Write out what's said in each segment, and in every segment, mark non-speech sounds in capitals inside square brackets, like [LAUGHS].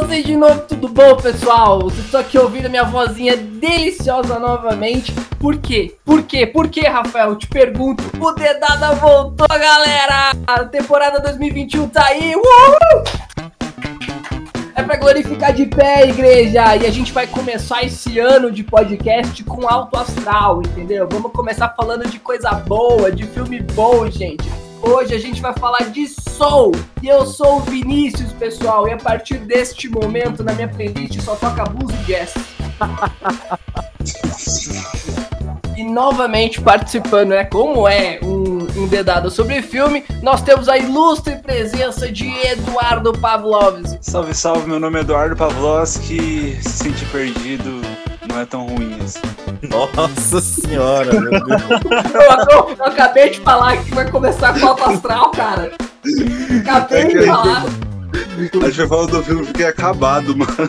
Vocês de novo, tudo bom, pessoal? Vocês estão aqui ouvindo minha vozinha deliciosa novamente. Por quê? Por quê? Por quê, Rafael? Te pergunto. O Dedada voltou, galera! A temporada 2021 tá aí! Uhul! É pra glorificar de pé, igreja! E a gente vai começar esse ano de podcast com alto astral, entendeu? Vamos começar falando de coisa boa, de filme bom, gente. Hoje a gente vai falar de Soul. E eu sou o Vinícius, pessoal. E a partir deste momento, na minha playlist, só toca blues e jazz. [LAUGHS] e novamente participando, né? Como é um, um dedado sobre filme, nós temos a ilustre presença de Eduardo Pavlovski. Salve, salve, meu nome é Eduardo Pavlovski. Se sentir perdido não é tão ruim assim. Nossa senhora, meu Deus. Eu, eu acabei de falar que vai começar com alto astral, cara. Acabei de falar. A gente vai falar do filme porque é acabado, mano. [LAUGHS]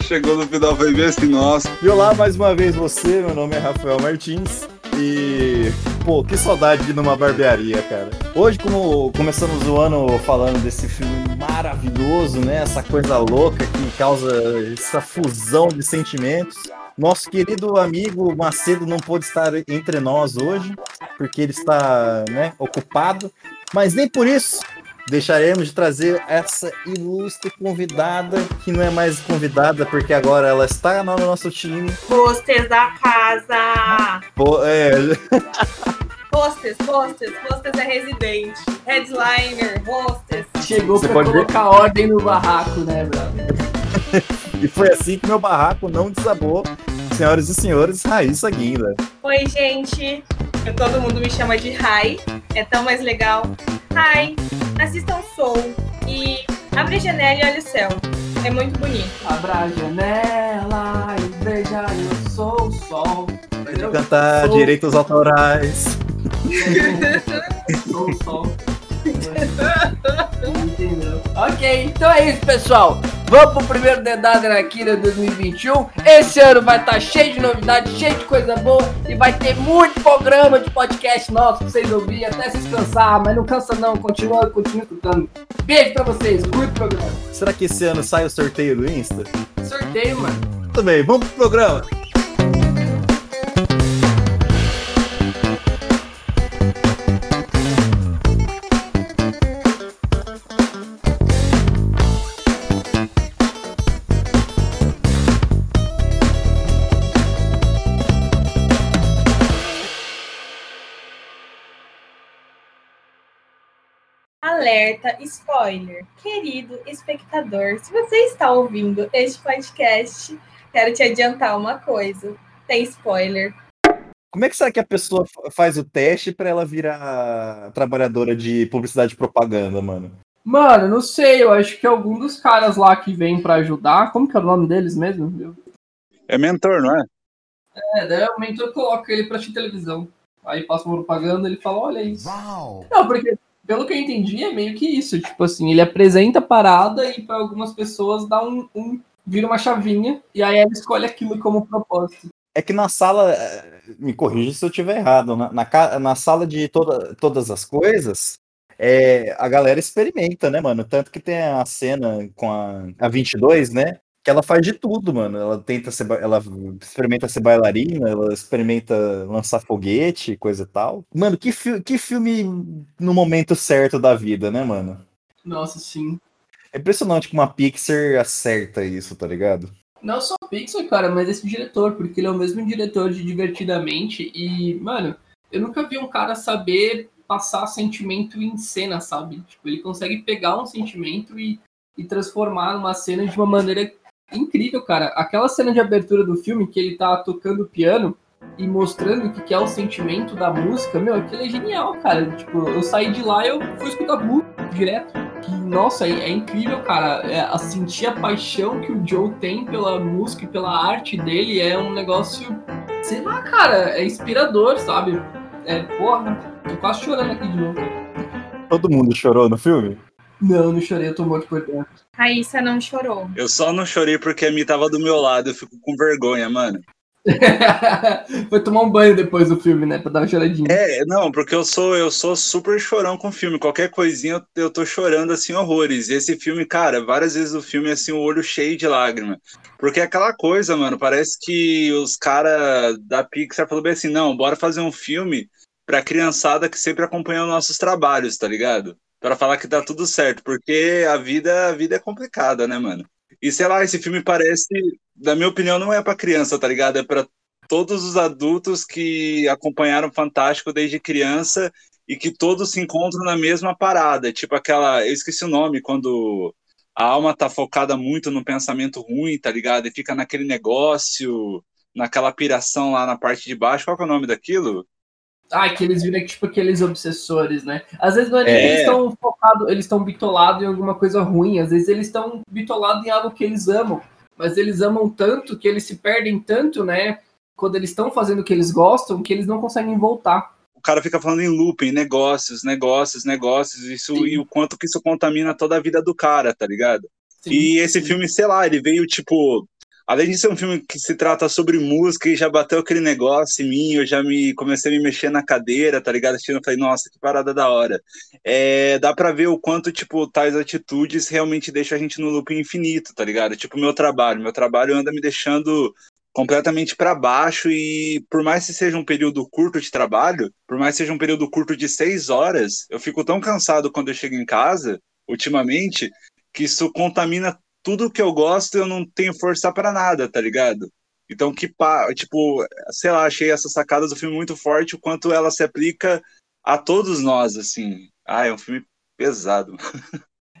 Chegou no final, foi bem assim, nossa. E olá mais uma vez você, meu nome é Rafael Martins. E, pô, que saudade de ir numa barbearia, cara. Hoje, como começamos o ano falando desse filme maravilhoso, né? Essa coisa louca que causa essa fusão de sentimentos. Nosso querido amigo Macedo não pôde estar entre nós hoje, porque ele está, né, ocupado. Mas nem por isso deixaremos de trazer essa ilustre convidada, que não é mais convidada, porque agora ela está no nosso time. Hostess da casa! Pô, é, [LAUGHS] Hostess, hostess, hostess é residente. Headliner, hostess. Chegou Você pra pode ver? colocar ordem no barraco, né, brother? [LAUGHS] e foi assim que meu barraco não desabou. Senhoras e senhores, Raíssa Guinda. Oi, gente. Todo mundo me chama de Rai. É tão mais legal. Rai, assistam Soul e abre a janela e olha o céu. É muito bonito. Abra a janela e veja, eu sou o sol. Entendeu? Cantar Sou- direitos autorais. [LAUGHS] Sou o sol. Entendeu? Ok, então é isso, pessoal. Vamos pro primeiro dedado aqui de 2021. Esse ano vai estar cheio de novidades, cheio de coisa boa e vai ter muito programa de podcast nosso pra vocês ouvirem até se cansar, mas não cansa não, continua, continua escutando. Beijo pra vocês, curte o programa. Será que esse ano sai o sorteio do Insta? Sorteio, mano. Tudo bem, vamos pro programa. Alerta, spoiler. Querido espectador, se você está ouvindo este podcast, quero te adiantar uma coisa. Tem spoiler. Como é que será que a pessoa fa- faz o teste pra ela virar trabalhadora de publicidade e propaganda, mano? Mano, não sei, eu acho que algum dos caras lá que vem pra ajudar, como que é o nome deles mesmo? É mentor, não é? É, daí o mentor coloca ele pra assistir televisão. Aí passa uma propaganda ele fala, olha isso. Não, porque pelo que eu entendi é meio que isso. Tipo assim, ele apresenta a parada e pra algumas pessoas dá um, um- vira uma chavinha e aí ela escolhe aquilo como propósito. É que na sala, eh, me corrija se eu estiver errado, na, na, na sala de toda, todas as coisas, é, a galera experimenta, né, mano? Tanto que tem a cena com a, a 22, né? Que ela faz de tudo, mano. Ela tenta ser, ela experimenta ser bailarina, ela experimenta lançar foguete, coisa e tal. Mano, que, fi- que filme no momento certo da vida, né, mano? Nossa, sim. É impressionante como a Pixar acerta isso, tá ligado? Não só Pixar, cara, mas esse diretor, porque ele é o mesmo diretor de Divertidamente e, mano, eu nunca vi um cara saber passar sentimento em cena, sabe? Tipo, ele consegue pegar um sentimento e e transformar numa cena de uma maneira incrível, cara. Aquela cena de abertura do filme que ele tá tocando piano e mostrando o que é o sentimento da música, meu, aquilo é genial, cara. Tipo, eu saí de lá e eu fui escutar música direto. Que, nossa, é, é incrível, cara. É, a sentir a paixão que o Joe tem pela música e pela arte dele é um negócio, sei lá, cara, é inspirador, sabe? É, porra, tô quase chorando aqui de novo. Todo mundo chorou no filme? Não, não chorei, eu tô morto por dentro. Raíssa não chorou. Eu só não chorei porque a Mi tava do meu lado, eu fico com vergonha, mano. [LAUGHS] Foi tomar um banho depois do filme, né? Pra dar uma choradinha. É, não, porque eu sou eu sou super chorão com filme. Qualquer coisinha eu, eu tô chorando assim horrores. E esse filme, cara, várias vezes o filme assim, o olho cheio de lágrima. Porque é aquela coisa, mano, parece que os caras da Pixar falaram bem assim, não, bora fazer um filme pra criançada que sempre acompanhou nossos trabalhos, tá ligado? Pra falar que tá tudo certo, porque a vida, a vida é complicada, né, mano? E sei lá, esse filme parece, na minha opinião, não é para criança, tá ligado? É para todos os adultos que acompanharam Fantástico desde criança e que todos se encontram na mesma parada. Tipo aquela. Eu esqueci o nome, quando a alma tá focada muito no pensamento ruim, tá ligado? E fica naquele negócio, naquela piração lá na parte de baixo. Qual é o nome daquilo? Ah, que eles viram tipo aqueles obsessores, né? Às vezes não é nem é. que eles estão focados, eles estão bitolados em alguma coisa ruim, às vezes eles estão bitolados em algo que eles amam, mas eles amam tanto que eles se perdem tanto, né? Quando eles estão fazendo o que eles gostam, que eles não conseguem voltar. O cara fica falando em looping, negócios, negócios, negócios, isso Sim. e o quanto que isso contamina toda a vida do cara, tá ligado? Sim. E esse filme, sei lá, ele veio tipo além de ser um filme que se trata sobre música e já bateu aquele negócio em mim, eu já me comecei a me mexer na cadeira, tá ligado? Assistindo, eu falei, nossa, que parada da hora. É, dá pra ver o quanto, tipo, tais atitudes realmente deixam a gente no loop infinito, tá ligado? Tipo, meu trabalho. Meu trabalho anda me deixando completamente para baixo e por mais que seja um período curto de trabalho, por mais que seja um período curto de seis horas, eu fico tão cansado quando eu chego em casa, ultimamente, que isso contamina tudo que eu gosto eu não tenho força para nada, tá ligado? Então, que tipo, sei lá, achei essa sacada do filme muito forte, o quanto ela se aplica a todos nós, assim. Ah, é um filme pesado.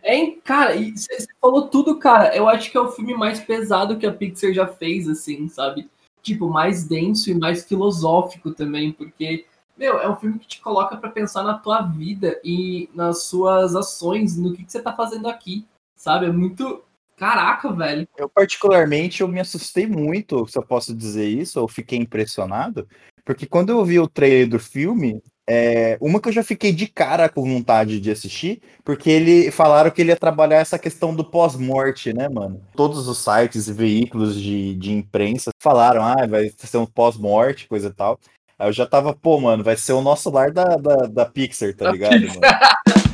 É, cara, você falou tudo, cara. Eu acho que é o filme mais pesado que a Pixar já fez, assim, sabe? Tipo, mais denso e mais filosófico também, porque, meu, é um filme que te coloca para pensar na tua vida e nas suas ações, no que, que você tá fazendo aqui, sabe? É muito, Caraca, velho. Eu, particularmente, eu me assustei muito, se eu posso dizer isso, eu fiquei impressionado, porque quando eu vi o trailer do filme, é, uma que eu já fiquei de cara com vontade de assistir, porque ele falaram que ele ia trabalhar essa questão do pós-morte, né, mano? Todos os sites e veículos de, de imprensa falaram, ah, vai ser um pós-morte, coisa e tal. Aí eu já tava, pô, mano, vai ser o nosso lar da, da, da Pixar, tá ligado, mano? [LAUGHS]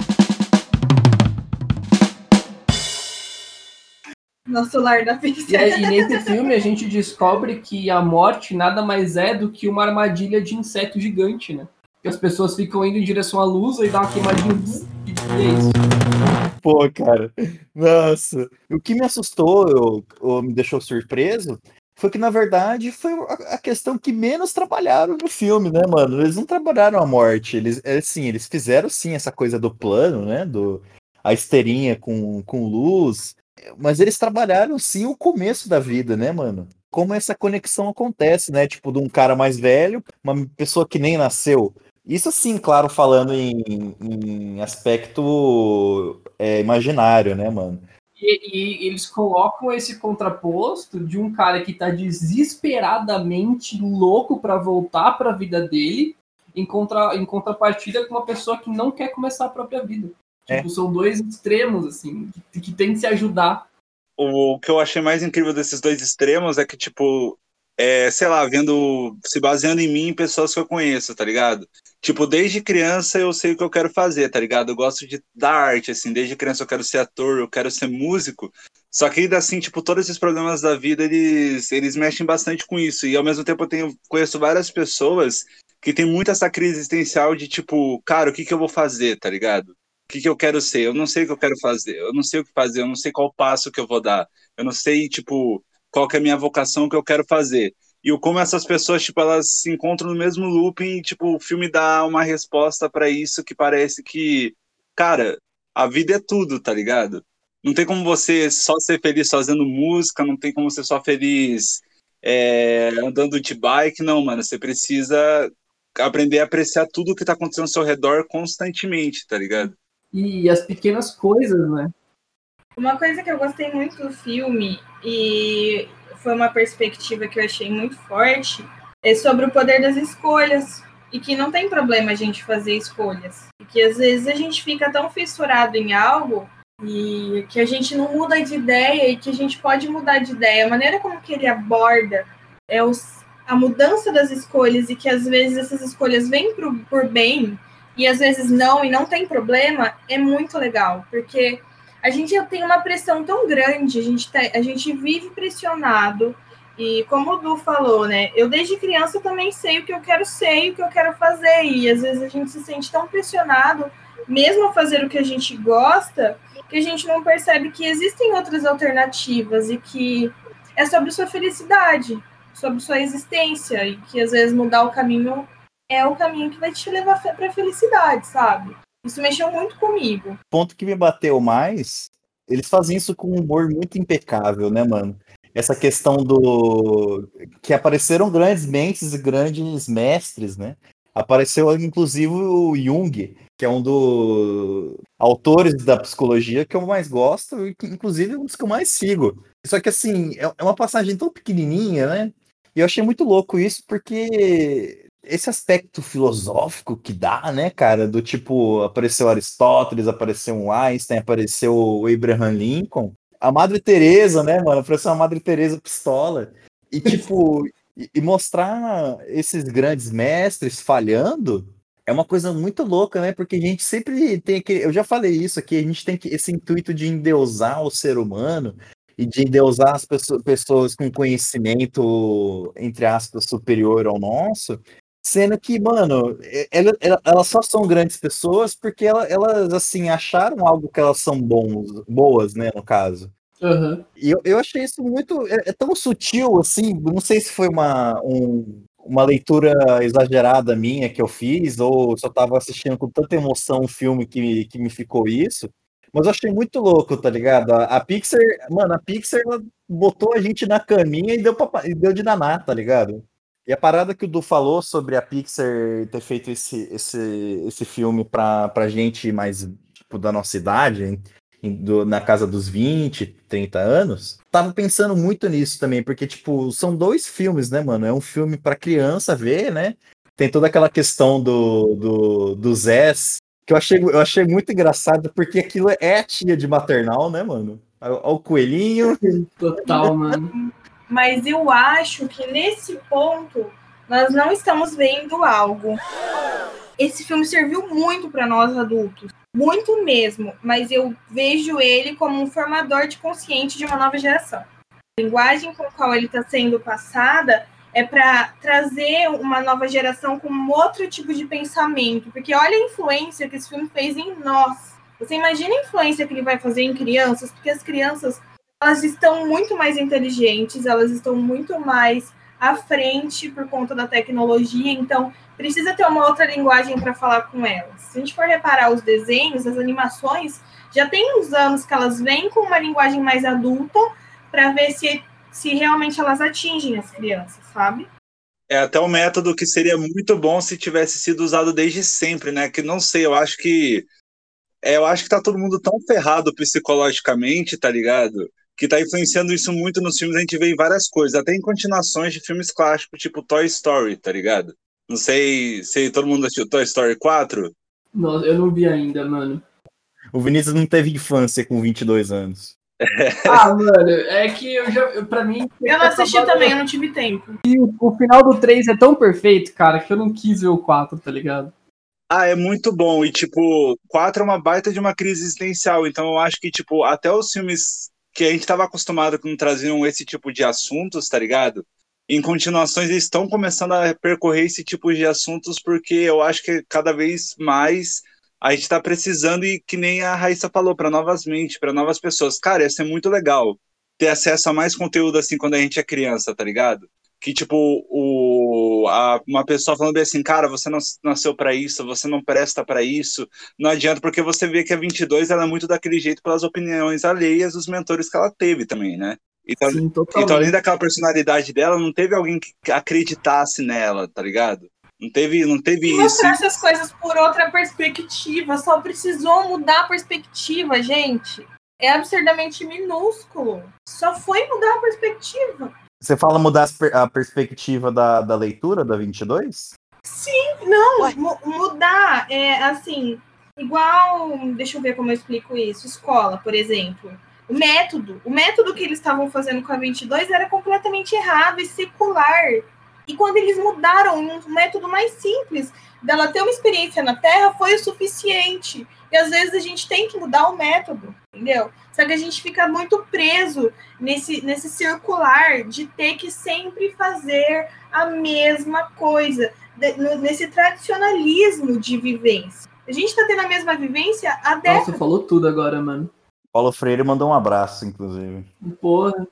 Nosso lar da pizza. E, e, nesse filme a gente descobre que a morte nada mais é do que uma armadilha de inseto gigante, né? Que as pessoas ficam indo em direção à luz e dá uma queimadinha. E é isso. Pô, cara. Nossa. O que me assustou, ou, ou me deixou surpreso, foi que, na verdade, foi a questão que menos trabalharam no filme, né, mano? Eles não trabalharam a morte. Eles, assim, eles fizeram sim essa coisa do plano, né? Do, a esteirinha com, com luz, mas eles trabalharam sim o começo da vida, né, mano? Como essa conexão acontece, né? Tipo, de um cara mais velho, uma pessoa que nem nasceu. Isso sim, claro, falando em, em aspecto é, imaginário, né, mano? E, e, eles colocam esse contraposto de um cara que tá desesperadamente louco para voltar para a vida dele, em, contra, em contrapartida com uma pessoa que não quer começar a própria vida. É. Tipo, são dois extremos, assim, que, que tem que se ajudar. O que eu achei mais incrível desses dois extremos é que, tipo, é, sei lá, vendo, se baseando em mim, em pessoas que eu conheço, tá ligado? Tipo, desde criança eu sei o que eu quero fazer, tá ligado? Eu gosto de da arte, assim, desde criança eu quero ser ator, eu quero ser músico. Só que ainda assim, tipo, todos esses problemas da vida, eles, eles mexem bastante com isso. E ao mesmo tempo eu tenho, conheço várias pessoas que têm muito essa crise existencial de, tipo, cara, o que que eu vou fazer, tá ligado? Que, que eu quero ser, eu não sei o que eu quero fazer, eu não sei o que fazer, eu não sei qual passo que eu vou dar, eu não sei, tipo, qual que é a minha vocação que eu quero fazer. E o como essas pessoas, tipo, elas se encontram no mesmo looping e, tipo, o filme dá uma resposta para isso que parece que, cara, a vida é tudo, tá ligado? Não tem como você só ser feliz fazendo música, não tem como você só feliz é, andando de bike, não, mano. Você precisa aprender a apreciar tudo que tá acontecendo ao seu redor constantemente, tá ligado? E as pequenas coisas, né? Uma coisa que eu gostei muito do filme e foi uma perspectiva que eu achei muito forte é sobre o poder das escolhas e que não tem problema a gente fazer escolhas. E que às vezes a gente fica tão fissurado em algo e que a gente não muda de ideia e que a gente pode mudar de ideia. A maneira como que ele aborda é os, a mudança das escolhas e que às vezes essas escolhas vêm pro, por bem e às vezes não e não tem problema é muito legal, porque a gente tem uma pressão tão grande, a gente, tá, a gente vive pressionado, e como o Du falou, né? Eu desde criança também sei o que eu quero ser e o que eu quero fazer. E às vezes a gente se sente tão pressionado, mesmo a fazer o que a gente gosta, que a gente não percebe que existem outras alternativas e que é sobre sua felicidade, sobre sua existência, e que às vezes mudar o caminho é o caminho que vai te levar para a felicidade, sabe? Isso mexeu muito comigo. O ponto que me bateu mais, eles fazem isso com um humor muito impecável, né, mano? essa questão do que apareceram grandes mentes e grandes mestres, né? Apareceu inclusive o Jung, que é um dos autores da psicologia que eu mais gosto e inclusive um dos que eu mais sigo. Só que assim, é, é uma passagem tão pequenininha, né? E eu achei muito louco isso porque esse aspecto filosófico que dá, né, cara, do tipo, apareceu Aristóteles, apareceu Einstein, apareceu o Abraham Lincoln, a Madre Teresa, né, mano? Parecia uma Madre Teresa pistola. E, tipo, [LAUGHS] e, e mostrar esses grandes mestres falhando é uma coisa muito louca, né? Porque a gente sempre tem aquele. Eu já falei isso aqui, a gente tem esse intuito de endeusar o ser humano e de endeusar as pessoas, pessoas com conhecimento, entre aspas, superior ao nosso. Sendo que, mano, elas, elas só são grandes pessoas porque elas, elas, assim, acharam algo que elas são bons, boas, né, no caso. Uhum. E eu, eu achei isso muito. É, é, tão sutil, assim, não sei se foi uma, um, uma leitura exagerada minha que eu fiz, ou eu tava assistindo com tanta emoção um filme que, que me ficou isso. Mas eu achei muito louco, tá ligado? A, a Pixar, mano, a Pixar botou a gente na caminha e deu, pra, e deu de danar, tá ligado? E a parada que o Du falou sobre a Pixar ter feito esse, esse, esse filme pra, pra gente mais tipo, da nossa idade, em, do, na casa dos 20, 30 anos, tava pensando muito nisso também, porque, tipo, são dois filmes, né, mano? É um filme pra criança ver, né? Tem toda aquela questão do, do, do Zés, que eu achei, eu achei muito engraçado, porque aquilo é a tia de maternal, né, mano? Olha o coelhinho. Total, mano mas eu acho que nesse ponto nós não estamos vendo algo. Esse filme serviu muito para nós adultos, muito mesmo, mas eu vejo ele como um formador de consciente de uma nova geração. A linguagem com a qual ele está sendo passada é para trazer uma nova geração com outro tipo de pensamento, porque olha a influência que esse filme fez em nós. Você imagina a influência que ele vai fazer em crianças, porque as crianças elas estão muito mais inteligentes, elas estão muito mais à frente por conta da tecnologia, então precisa ter uma outra linguagem para falar com elas. Se a gente for reparar os desenhos, as animações, já tem uns anos que elas vêm com uma linguagem mais adulta para ver se, se realmente elas atingem as crianças, sabe? É até um método que seria muito bom se tivesse sido usado desde sempre, né? Que não sei, eu acho que é, eu acho que tá todo mundo tão ferrado psicologicamente, tá ligado? Que está influenciando isso muito nos filmes, a gente vê em várias coisas, até em continuações de filmes clássicos, tipo Toy Story, tá ligado? Não sei se todo mundo assistiu Toy Story 4. Nossa, eu não vi ainda, mano. O Vinícius não teve infância com 22 anos. [LAUGHS] ah, mano, é que eu já, pra mim. Eu não assisti acabado... também, eu não tive tempo. E o, o, final do 3 é tão perfeito, cara, que eu não quis ver o 4, tá ligado? Ah, é muito bom. E, tipo, 4 é uma baita de uma crise existencial. Então, eu acho que, tipo, até os filmes que a gente estava acostumado com traziam esse tipo de assuntos, tá ligado? Em continuações eles estão começando a percorrer esse tipo de assuntos porque eu acho que cada vez mais a gente está precisando e que nem a Raíssa falou para novas mentes, para novas pessoas. Cara, ia ser muito legal ter acesso a mais conteúdo assim quando a gente é criança, tá ligado? Que tipo o a, uma pessoa falando bem assim, cara, você não nasceu para isso, você não presta para isso, não adianta, porque você vê que a 22 ela é muito daquele jeito pelas opiniões alheias dos mentores que ela teve também, né? Então, Sim, então além daquela personalidade dela, não teve alguém que acreditasse nela, tá ligado? Não teve, não teve E isso. mostrar essas coisas por outra perspectiva. Só precisou mudar a perspectiva, gente. É absurdamente minúsculo. Só foi mudar a perspectiva. Você fala mudar a perspectiva da, da leitura da 22? Não, mu- mudar é assim, igual, deixa eu ver como eu explico isso. Escola, por exemplo. O método, o método que eles estavam fazendo com a 22 era completamente errado e secular. E quando eles mudaram um método mais simples, dela ter uma experiência na Terra, foi o suficiente. E às vezes a gente tem que mudar o método, entendeu? Só que a gente fica muito preso nesse, nesse circular de ter que sempre fazer a mesma coisa de- no- nesse tradicionalismo de vivência. A gente tá tendo a mesma vivência há Nossa, décadas. falou tudo agora, mano. Paulo Freire mandou um abraço, inclusive. Porra.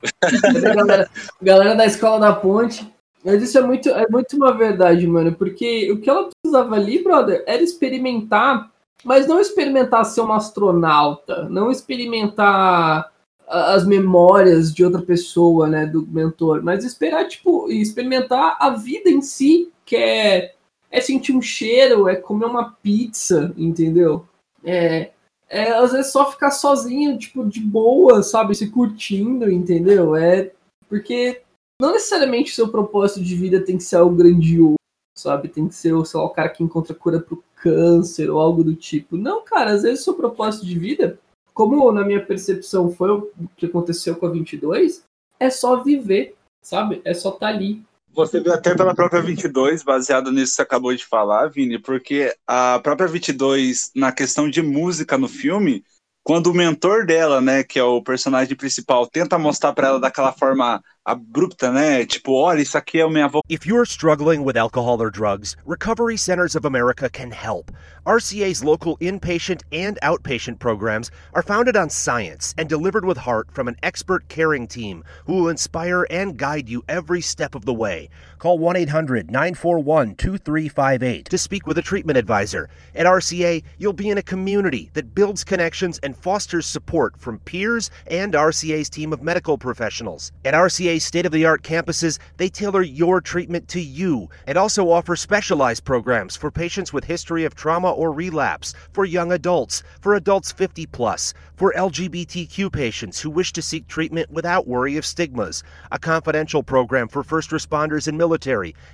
Galera, galera da escola da ponte. Mas isso é muito, é muito uma verdade, mano. Porque o que ela precisava ali, brother, era experimentar, mas não experimentar ser uma astronauta, não experimentar as memórias de outra pessoa, né, do mentor, mas esperar, tipo, experimentar a vida em si, que é, é sentir um cheiro, é comer uma pizza, entendeu? É, é às vezes só ficar sozinho, tipo, de boa, sabe, se curtindo, entendeu? É porque não necessariamente seu propósito de vida tem que ser algo grandioso, sabe? Tem que ser, sei lá, o cara que encontra cura pro câncer ou algo do tipo. Não, cara, às vezes o seu propósito de vida, como na minha percepção foi o que aconteceu com a 22, é só viver, sabe? É só estar ali. Você viu até pela própria 22, baseado nisso que você acabou de falar, Vini, porque a própria 22, na questão de música no filme, quando o mentor dela, né, que é o personagem principal, tenta mostrar pra ela daquela forma abrupta, né, tipo, olha, isso aqui minha avó. If you're struggling with alcohol or drugs, Recovery Centers of America can help. RCA's local inpatient and outpatient programs are founded on science and delivered with heart from an expert caring team who will inspire and guide you every step of the way. Call 1 800 941 2358 to speak with a treatment advisor. At RCA, you'll be in a community that builds connections and fosters support from peers and RCA's team of medical professionals. At RCA's state of the art campuses, they tailor your treatment to you and also offer specialized programs for patients with history of trauma or relapse, for young adults, for adults 50 plus, for LGBTQ patients who wish to seek treatment without worry of stigmas, a confidential program for first responders and military,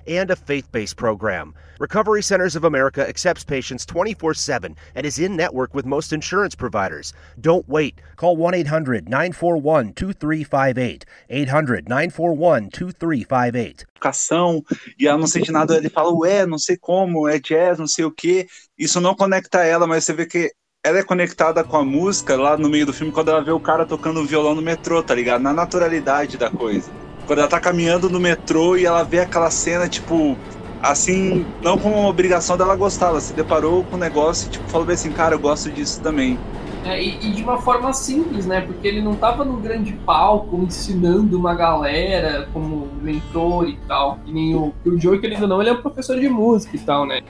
and a faith based program. Recovery Centers of America accepts patients 24 7 and is in network with most insurance providers. Don't wait. Call 1 800 941 2358. 800 941 2358. educação, e ela não sente nada, ele fala, ué, não sei como, é jazz, não sei o quê. Isso não conecta ela, mas você vê que ela é conectada com a música lá no meio do filme quando ela vê o cara tocando violão no metrô, tá ligado? Na naturalidade da coisa. Quando ela tá caminhando no metrô e ela vê aquela cena, tipo, assim, não como uma obrigação dela gostar, ela se deparou com o negócio e, tipo, falou assim, cara, eu gosto disso também. É, e, e de uma forma simples, né? Porque ele não tava no grande palco ensinando uma galera como mentor e tal. Que nem o, que o Joey, querendo ou não, ele é um professor de música e tal, né?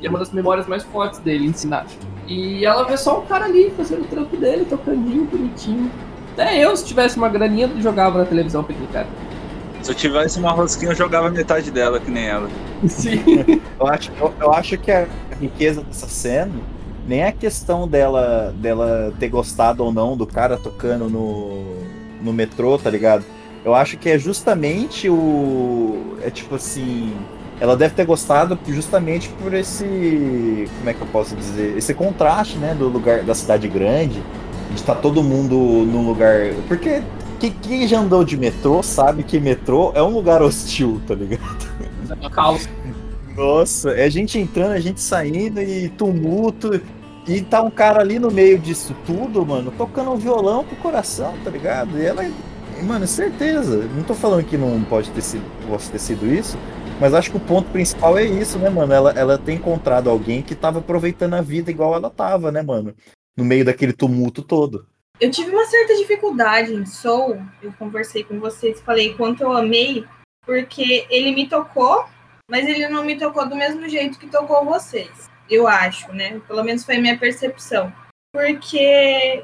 E é uma das memórias mais fortes dele, ensinar. E ela vê só um cara ali fazendo o trampo dele, tocandinho, bonitinho. Até eu, se tivesse uma graninha, jogava na televisão pra cara. Se eu tivesse uma rosquinha, eu jogava metade dela, que nem ela. Sim. [LAUGHS] Eu acho, eu, eu acho que a riqueza dessa cena nem é a questão dela, dela ter gostado ou não do cara tocando no, no metrô, tá ligado? Eu acho que é justamente o. É tipo assim. Ela deve ter gostado justamente por esse. Como é que eu posso dizer? Esse contraste, né? Do lugar da cidade grande. Estar todo mundo num lugar. Porque quem, já andou de metrô sabe que metrô é um lugar hostil, tá ligado? Caos. Nossa, é a gente entrando, a gente saindo e tumulto. E tá um cara ali no meio disso tudo, mano, tocando um violão com o coração, tá ligado? E ela, mano, certeza. Não tô falando que não pode ter sido, possa ter sido isso, mas acho que o ponto principal é isso, né, mano? Ela, ela tem encontrado alguém que tava aproveitando a vida igual ela tava, né, mano? No meio daquele tumulto todo. Eu tive uma certa dificuldade em Soul. Eu conversei com vocês, falei quanto eu amei, porque ele me tocou mas ele não me tocou do mesmo jeito que tocou vocês. Eu acho, né? Pelo menos foi a minha percepção. Porque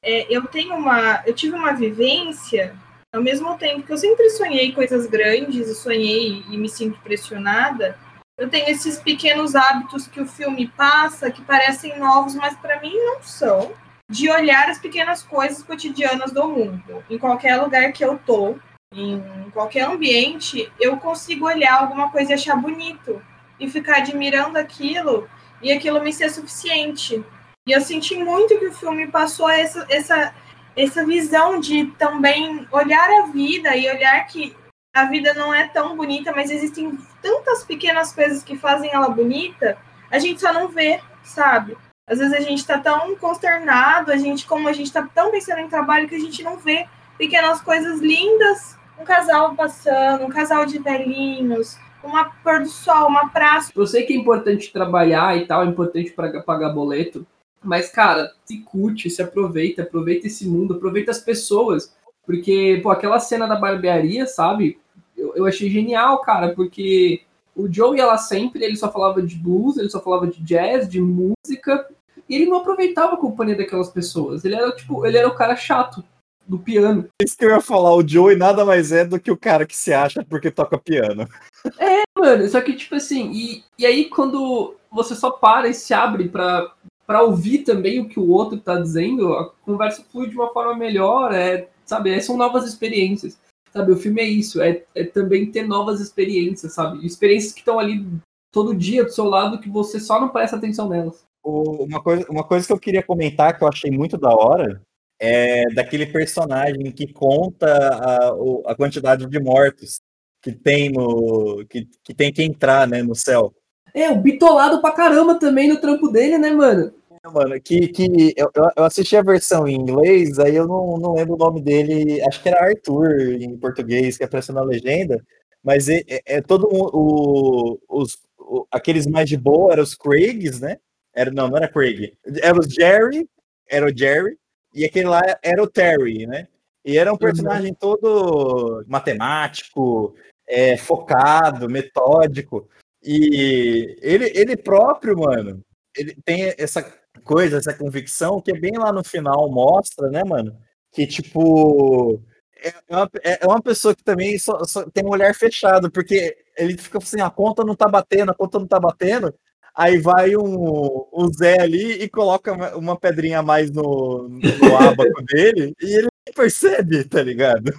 é, eu tenho uma. Eu tive uma vivência, ao mesmo tempo que eu sempre sonhei coisas grandes e sonhei e me sinto pressionada. Eu tenho esses pequenos hábitos que o filme passa que parecem novos, mas para mim não são. De olhar as pequenas coisas cotidianas do mundo. Em qualquer lugar que eu tô, em qualquer ambiente, eu consigo olhar alguma coisa e achar bonito e ficar admirando aquilo e aquilo me ser suficiente. E eu senti muito que o filme passou essa, essa, essa visão de também olhar a vida e olhar que a vida não é tão bonita, mas existem tantas pequenas coisas que fazem ela bonita, a gente só não vê, sabe? Às vezes a gente está tão consternado, a gente, como a gente está tão pensando em trabalho, que a gente não vê pequenas coisas lindas. Um casal passando, um casal de velhinhos, uma pôr do sol, uma praça. Eu sei que é importante trabalhar e tal, é importante para pagar boleto, mas, cara, se curte, se aproveita, aproveita esse mundo, aproveita as pessoas. Porque, pô, aquela cena da barbearia, sabe? Eu, eu achei genial, cara, porque o Joe ia lá sempre, ele só falava de blues, ele só falava de jazz, de música, e ele não aproveitava a companhia daquelas pessoas. Ele era, tipo, ele era o cara chato do piano. Isso que eu ia falar, o Joey nada mais é do que o cara que se acha porque toca piano. [LAUGHS] É, mano, só que, tipo assim, e, e aí quando você só para e se abre pra, pra ouvir também o que o outro tá dizendo, a conversa flui de uma forma melhor, é, sabe, é, são novas experiências. Sabe, o filme é isso, é, é também ter novas experiências, sabe? Experiências que estão ali todo dia do seu lado que você só não presta atenção nelas. Uma coisa, uma coisa que eu queria comentar que eu achei muito da hora é daquele personagem que conta a, a quantidade de mortos que tem no que, que tem que entrar, né, no céu. É, o bitolado pra caramba também no trampo dele, né, mano? Mano, que, que eu, eu assisti a versão em inglês, aí eu não, não lembro o nome dele, acho que era Arthur em português, que apareceu na legenda, mas é, é, é todo o, os, o, aqueles mais de boa eram os Craigs, né? Era, não, não era Craig. Era o Jerry, era o Jerry, e aquele lá era o Terry, né? E era um personagem uhum. todo matemático, é, focado, metódico. E ele, ele próprio, mano, ele tem essa coisa, essa convicção que é bem lá no final mostra, né, mano? Que tipo. É uma, é uma pessoa que também só, só tem um olhar fechado, porque ele fica assim: a conta não tá batendo, a conta não tá batendo. Aí vai um, um Zé ali e coloca uma pedrinha a mais no, no abaco [LAUGHS] dele e ele percebe, tá ligado?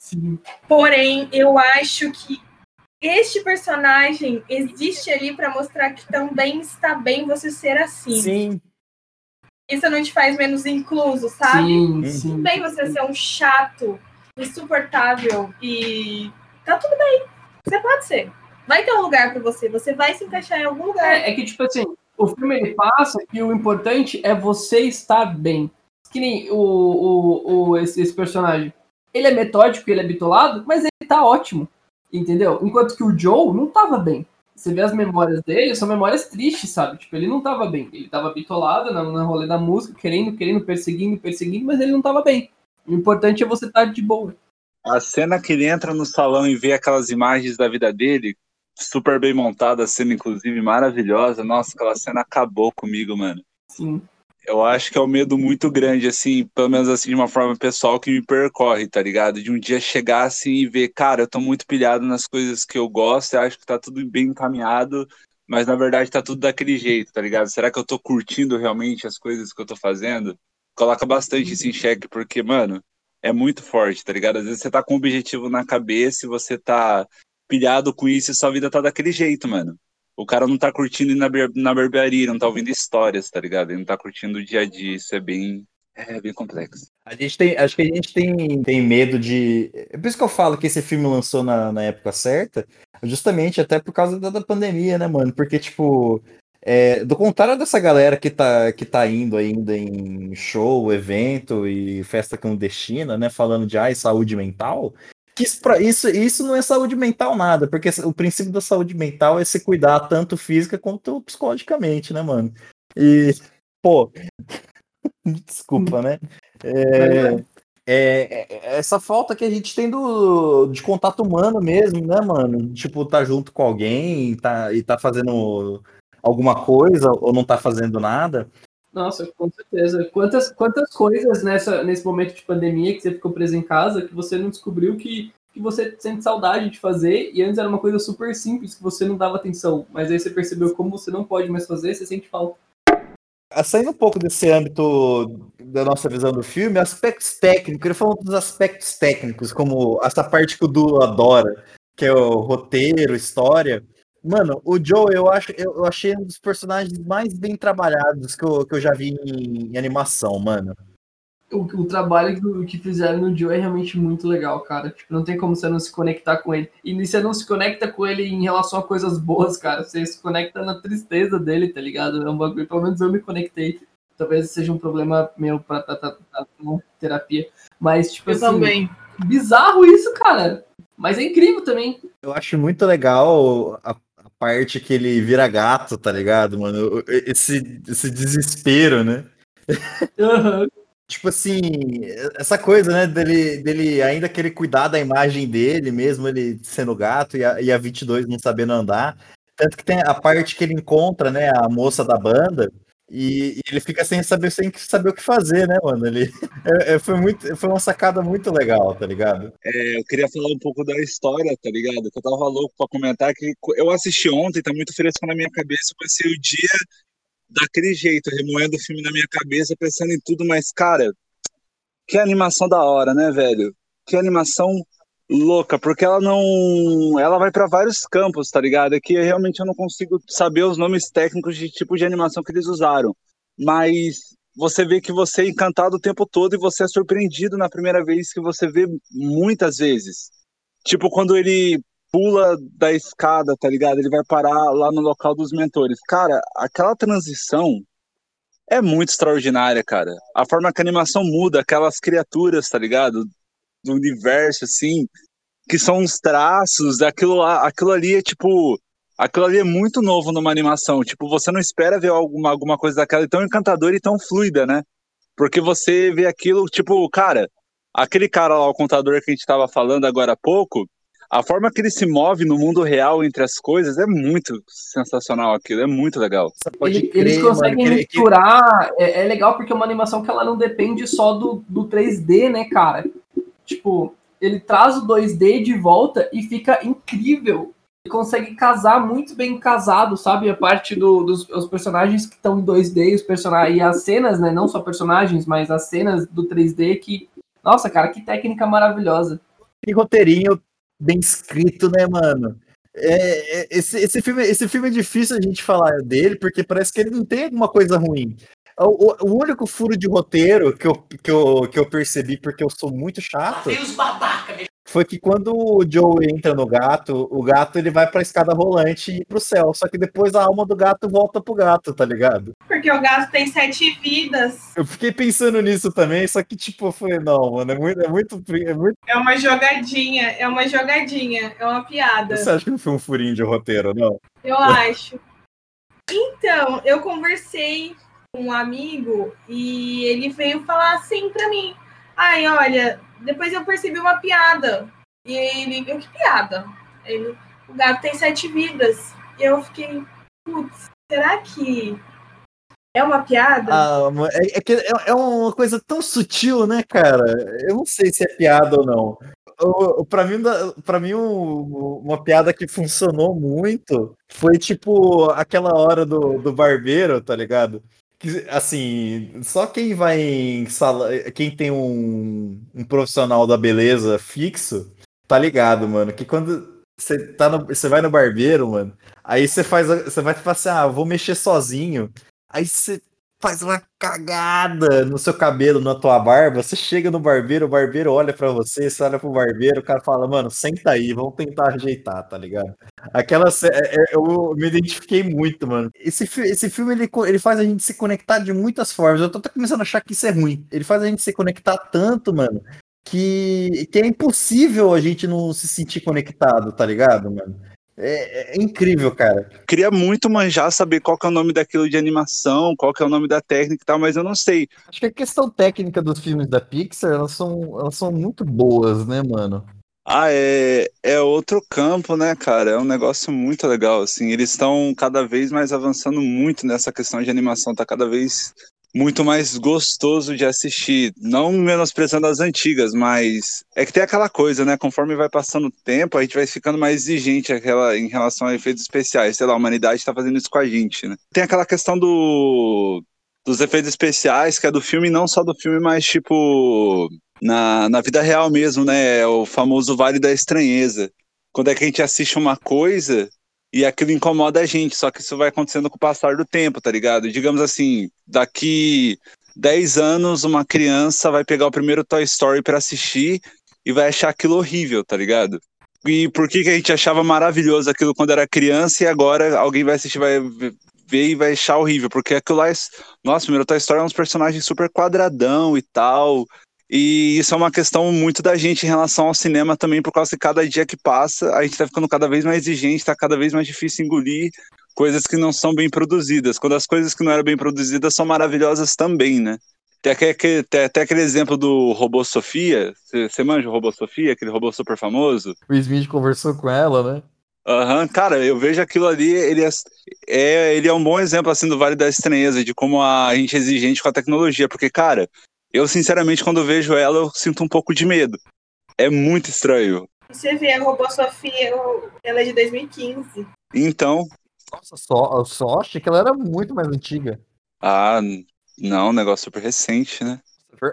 Sim. Porém, eu acho que este personagem existe ali para mostrar que também está bem você ser assim. Sim. Isso não te faz menos incluso, sabe? Sim, sim. Tudo bem você ser um chato, insuportável e tá tudo bem. Você pode ser vai ter um lugar para você, você vai se encaixar em algum lugar. É, é, que, tipo assim, o filme ele passa que o importante é você estar bem. Que nem o, o, o esse, esse, personagem. Ele é metódico, ele é bitolado, mas ele tá ótimo. Entendeu? Enquanto que o Joe não tava bem. Você vê as memórias dele, são memórias tristes, sabe? Tipo, ele não tava bem. Ele tava bitolado na, na rolê da música, querendo, querendo, perseguindo, perseguindo, mas ele não tava bem. O importante é você estar tá de boa. A cena que ele entra no salão e vê aquelas imagens da vida dele, super bem montada, a cena, inclusive, maravilhosa. Nossa, aquela cena acabou comigo, mano. Sim. Eu acho que é um medo muito grande, assim, pelo menos assim, de uma forma pessoal, que me percorre, tá ligado? De um dia chegar assim e ver, cara, eu tô muito pilhado nas coisas que eu gosto, eu acho que tá tudo bem encaminhado, mas na verdade tá tudo daquele jeito, tá ligado? Será que eu tô curtindo realmente as coisas que eu tô fazendo? Coloca bastante isso em xeque, porque, mano, é muito forte, tá ligado? Às vezes você tá com um objetivo na cabeça e você tá pilhado com isso e sua vida tá daquele jeito, mano. O cara não tá curtindo ir na, na barbearia, não tá ouvindo histórias, tá ligado? Ele não tá curtindo o dia a dia, isso é bem. É bem complexo. A gente tem, acho que a gente tem, tem medo de. É por isso que eu falo que esse filme lançou na, na época certa, justamente até por causa da, da pandemia, né, mano? Porque, tipo, é, do contrário dessa galera que tá, que tá indo ainda em show, evento e festa clandestina, né? Falando de ai, saúde mental, isso, isso, isso não é saúde mental nada, porque o princípio da saúde mental é se cuidar tanto física quanto psicologicamente, né, mano? E, pô, [LAUGHS] desculpa, né? É, é, é, essa falta que a gente tem do, de contato humano mesmo, né, mano? Tipo, tá junto com alguém tá, e tá fazendo alguma coisa ou não tá fazendo nada. Nossa, com certeza. Quantas, quantas coisas nessa, nesse momento de pandemia que você ficou preso em casa que você não descobriu que, que você sente saudade de fazer e antes era uma coisa super simples que você não dava atenção, mas aí você percebeu como você não pode mais fazer, você sente falta. Saindo um pouco desse âmbito da nossa visão do filme, aspectos técnicos, ele falou dos aspectos técnicos, como essa parte que o Du adora, que é o roteiro, história. Mano, o Joe, eu, acho, eu achei um dos personagens mais bem trabalhados que eu, que eu já vi em, em animação, mano. O, o trabalho que, que, fizeram no Joe é realmente muito legal, cara. Tipo, não tem como você não se conectar com ele. E você não se conecta com ele em relação a coisas boas, cara. Você se conecta na tristeza dele, tá ligado? É um bagulho, pelo menos eu me conectei. Talvez seja um problema meu pra tratar terapia. Mas, tipo eu assim. Também. Bizarro isso, cara. Mas é incrível também. Eu acho muito legal a parte que ele vira gato, tá ligado, mano? Esse, esse desespero, né? Uhum. tipo assim, essa coisa, né, dele, dele ainda querer cuidar da imagem dele, mesmo ele sendo gato e a, e a 22 não sabendo andar. Tanto que tem a parte que ele encontra, né, a moça da banda, e, e, ele fica sem saber, sem saber o que fazer, né, mano? Ele, [LAUGHS] é, é, foi, muito, foi uma sacada muito legal, tá ligado? É, eu queria falar um pouco da história, tá ligado? Que eu tava louco pra comentar que eu assisti ontem, tá muito fresco na minha cabeça. Eu passei o dia daquele jeito, remoendo o filme na minha cabeça, pensando em tudo, mas, cara, que animação da hora, né, velho? Que animação louca, porque ela não. Ela vai para vários campos, tá ligado? É que realmente eu não consigo saber os nomes técnicos de tipo de animação que eles usaram. Mas você vê que você é encantado o tempo todo e você é surpreendido na primeira vez que você vê muitas vezes. Tipo quando ele pula da escada, tá ligado? Ele vai parar lá no local dos mentores. Cara, aquela transição é muito extraordinária, cara. A forma que a animação muda, aquelas criaturas, tá ligado? Do universo, assim, que são uns traços, aquilo, aquilo ali é tipo. Aquilo ali é muito novo numa animação. Tipo, você não espera ver alguma, alguma coisa daquela tão encantadora e tão fluida, né? Porque você vê aquilo, tipo, cara, aquele cara lá, o contador que a gente tava falando agora há pouco, a forma que ele se move no mundo real entre as coisas é muito sensacional aquilo, é muito legal. Ele, crer, eles conseguem mano, misturar, é, é, legal porque é uma animação que ela não depende só do, do 3D, né, cara? Tipo, ele traz o 2D de volta e fica incrível. Ele consegue casar muito bem casado, sabe? A parte do, dos os personagens que estão em 2D, os e as cenas, né? Não só personagens, mas as cenas do 3D que. Nossa, cara, que técnica maravilhosa. Que roteirinho bem escrito, né, mano? É, é, esse, esse, filme, esse filme é difícil a gente falar dele, porque parece que ele não tem alguma coisa ruim. O, o, único furo de roteiro que eu, que, eu, que eu percebi, porque eu sou muito chato, foi que quando o Joe entra no gato, o gato ele vai pra escada rolante e ir pro céu. Só que depois a alma do gato volta pro gato, tá ligado? Porque o gato tem sete vidas. Eu fiquei pensando nisso também, só que tipo, foi não, mano, é muito, é muito, é muito. É uma jogadinha, é uma jogadinha, é uma piada. Você acha que não foi um furinho de roteiro, não? Eu acho. Então, eu conversei um amigo e ele veio falar assim para mim: ai, olha, depois eu percebi uma piada. E ele, eu, que piada? Ele, o gato tem sete vidas. E eu fiquei, putz, será que é uma piada? Ah, é, é, é, é uma coisa tão sutil, né, cara? Eu não sei se é piada ou não. Para mim, para mim um, uma piada que funcionou muito foi tipo aquela hora do, do barbeiro, tá ligado? Assim, só quem vai em sala, quem tem um, um profissional da beleza fixo, tá ligado, mano, que quando você tá no, você vai no barbeiro, mano, aí você faz, você vai falar assim, ah, vou mexer sozinho. Aí você faz uma cagada no seu cabelo, na tua barba, você chega no barbeiro, o barbeiro olha para você, você olha pro barbeiro, o cara fala, mano, senta aí, vamos tentar ajeitar, tá ligado? Aquela é, é, eu me identifiquei muito, mano. Esse, esse filme ele, ele faz a gente se conectar de muitas formas. Eu tô até começando a achar que isso é ruim. Ele faz a gente se conectar tanto, mano, que, que é impossível a gente não se sentir conectado, tá ligado, mano? É, é incrível, cara. Queria muito manjar, saber qual que é o nome daquilo de animação, qual que é o nome da técnica e tal, mas eu não sei. Acho que a questão técnica dos filmes da Pixar, elas são, elas são muito boas, né, mano? Ah, é, é outro campo, né, cara? É um negócio muito legal, assim. Eles estão cada vez mais avançando muito nessa questão de animação, tá cada vez muito mais gostoso de assistir. Não menosprezando as antigas, mas é que tem aquela coisa, né? Conforme vai passando o tempo, a gente vai ficando mais exigente aquela, em relação a efeitos especiais. Sei lá, a humanidade está fazendo isso com a gente, né? Tem aquela questão do, dos efeitos especiais, que é do filme, não só do filme, mas tipo. Na, na vida real mesmo, né? É o famoso Vale da Estranheza. Quando é que a gente assiste uma coisa e aquilo incomoda a gente, só que isso vai acontecendo com o passar do tempo, tá ligado? Digamos assim, daqui 10 anos, uma criança vai pegar o primeiro Toy Story para assistir e vai achar aquilo horrível, tá ligado? E por que, que a gente achava maravilhoso aquilo quando era criança e agora alguém vai assistir, vai ver e vai achar horrível? Porque aquilo lá é. Nossa, o primeiro Toy Story é uns personagens super quadradão e tal. E isso é uma questão muito da gente em relação ao cinema também, por causa que cada dia que passa, a gente tá ficando cada vez mais exigente, tá cada vez mais difícil engolir coisas que não são bem produzidas. Quando as coisas que não eram bem produzidas são maravilhosas também, né? Tem, aquele, tem até aquele exemplo do robô Sofia. Você manja o robô Sofia, aquele robô super famoso? O Smith conversou com ela, né? Aham, uhum, cara, eu vejo aquilo ali, ele é, é, ele é um bom exemplo, assim, do Vale da Estranheza, de como a gente é exigente com a tecnologia, porque, cara, eu, sinceramente, quando vejo ela, eu sinto um pouco de medo. É muito estranho. Você vê a Robô Sofia, ela é de 2015. Então. Nossa, só, eu só achei que ela era muito mais antiga. Ah, não, um negócio super recente, né?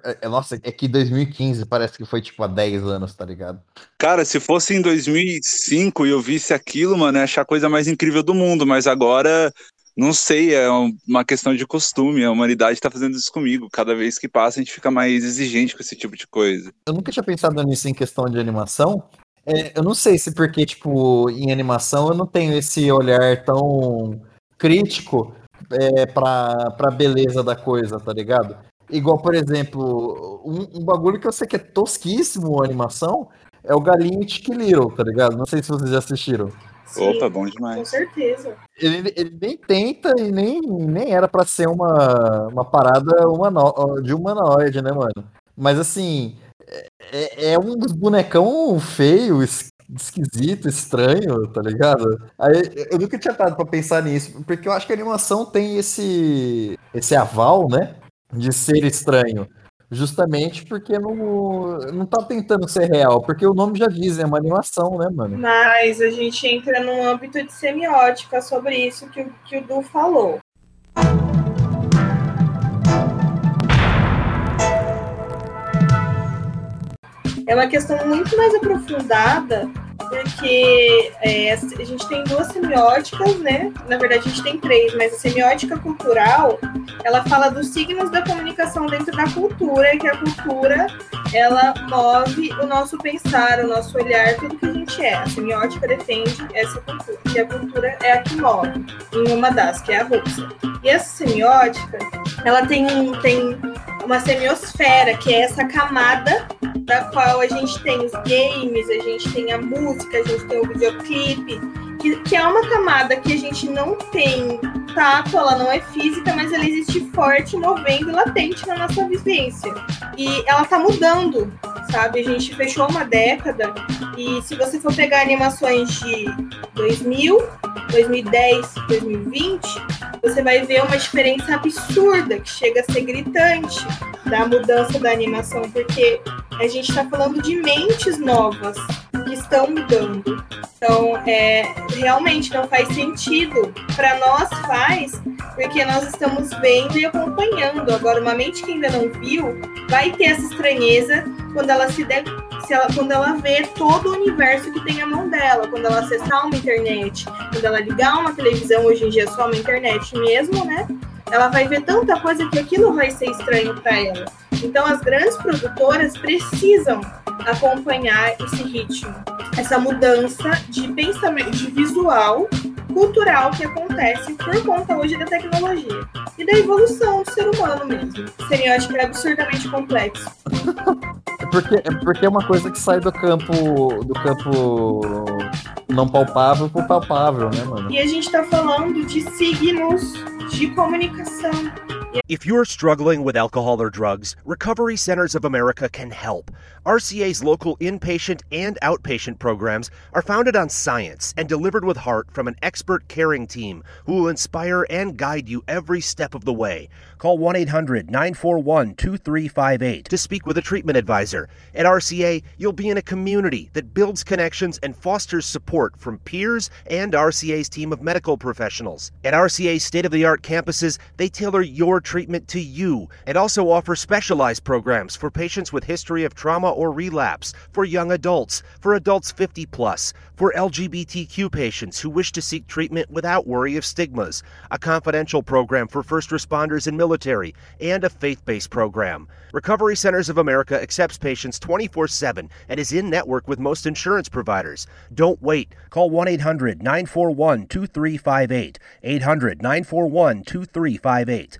É, é, nossa, é que 2015 parece que foi tipo há 10 anos, tá ligado? Cara, se fosse em 2005 e eu visse aquilo, mano, ia achar a coisa mais incrível do mundo, mas agora não sei, é uma questão de costume. A humanidade está fazendo isso comigo. Cada vez que passa, a gente fica mais exigente com esse tipo de coisa. Eu nunca tinha pensado nisso em questão de animação. É, eu não sei se porque, tipo, em animação eu não tenho esse olhar tão crítico é, pra beleza da coisa, tá ligado? Igual, por exemplo, um, um bagulho que eu sei que é tosquíssimo a animação é o Galinho Little, tá ligado? Não sei se vocês já assistiram. Sim, Opa, bom demais. Com certeza. Ele, ele nem tenta e nem, nem era para ser uma, uma parada humano, de humanoide, né, mano? Mas assim, é, é um dos bonecão feio, esquisito, estranho, tá ligado? Aí, eu nunca tinha parado pra pensar nisso, porque eu acho que a animação tem esse, esse aval, né? De ser estranho. Justamente porque não, não tá tentando ser real, porque o nome já diz, é uma animação, né, mano? Mas a gente entra num âmbito de semiótica sobre isso que, que o Du falou. É uma questão muito mais aprofundada porque é, a gente tem duas semióticas, né? Na verdade, a gente tem três, mas a semiótica cultural, ela fala dos signos da comunicação dentro da cultura, que a cultura, ela move o nosso pensar, o nosso olhar, tudo que a gente é. A semiótica defende essa cultura, que a cultura é a que move, em uma das, que é a russa. E essa semiótica, ela tem, tem uma semiosfera, que é essa camada da qual a gente tem os games, a gente tem a música, a gente tem o videoclipe, que, que é uma camada que a gente não tem tato, ela não é física, mas ela existe forte, movendo, latente na nossa vivência. E ela tá mudando, sabe? A gente fechou uma década e se você for pegar animações de 2000, 2010, 2020, você vai ver uma diferença absurda que chega a ser gritante da mudança da animação, porque a gente está falando de mentes novas estão mudando. Então, é, realmente não faz sentido. Para nós faz, porque nós estamos vendo e acompanhando. Agora, uma mente que ainda não viu vai ter essa estranheza quando ela se, der, se ela, quando ela vê todo o universo que tem à mão dela, quando ela acessar uma internet, quando ela ligar uma televisão, hoje em dia é só uma internet mesmo, né? Ela vai ver tanta coisa que aquilo vai ser estranho para ela. Então, as grandes produtoras precisam acompanhar esse ritmo, essa mudança de pensamento, de visual, cultural que acontece por conta hoje da tecnologia e da evolução do ser humano mesmo. Semiótica é absurdamente complexo. É porque, é porque é uma coisa que sai do campo do campo não palpável por palpável, né, mano? E a gente tá falando de signos de comunicação. If you're struggling with alcohol or drugs, Recovery Centers of America can help. RCA's local inpatient and outpatient programs are founded on science and delivered with heart from an expert caring team who will inspire and guide you every step of the way. Call 1 800 941 2358 to speak with a treatment advisor. At RCA, you'll be in a community that builds connections and fosters support from peers and RCA's team of medical professionals. At RCA's state of the art campuses, they tailor your treatment to you and also offer specialized programs for patients with history of trauma or relapse, for young adults, for adults 50 plus, for LGBTQ patients who wish to seek treatment without worry of stigmas, a confidential program for first responders and military, and a faith based program. Recovery Centers of America accepts patients 24 7 and is in network with most insurance providers. Don't wait. Call 1 800 941 2358. 800 941 2358.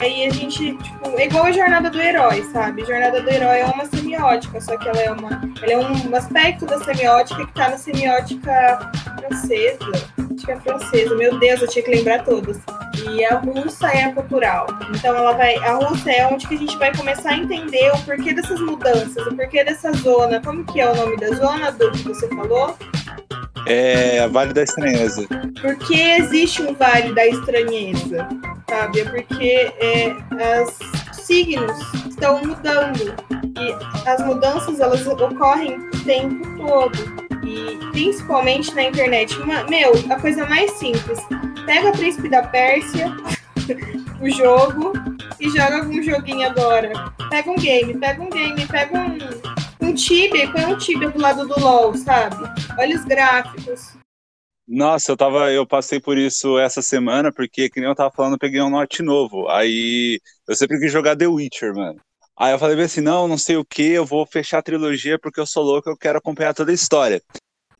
Aí a gente, tipo, é igual a jornada do herói, sabe? Jornada do herói é uma semiótica, só que ela é uma. Ela é um aspecto da semiótica que tá na semiótica francesa. Acho que é francesa, meu Deus, eu tinha que lembrar todas. E a russa é a cultural. Então ela vai. A russa é onde que a gente vai começar a entender o porquê dessas mudanças, o porquê dessa zona. Como que é o nome da zona do que você falou? É Vale da Estranheza. Por que existe um Vale da Estranheza? Sabe? É porque é, as signos estão mudando. E as mudanças elas ocorrem o tempo todo. E principalmente na internet. Meu, a coisa mais simples. Pega a Príncipe da Pérsia, [LAUGHS] o jogo, e joga um joguinho agora. Pega um game, pega um game, pega um, Tibia, põe um Tibia do lado do LoL, sabe? Olha os gráficos. Nossa, eu tava, eu passei por isso essa semana, porque, que nem eu tava falando, eu peguei um note novo. Aí eu sempre quis jogar The Witcher, mano. Aí eu falei assim, não, não sei o que, eu vou fechar a trilogia porque eu sou louco, eu quero acompanhar toda a história.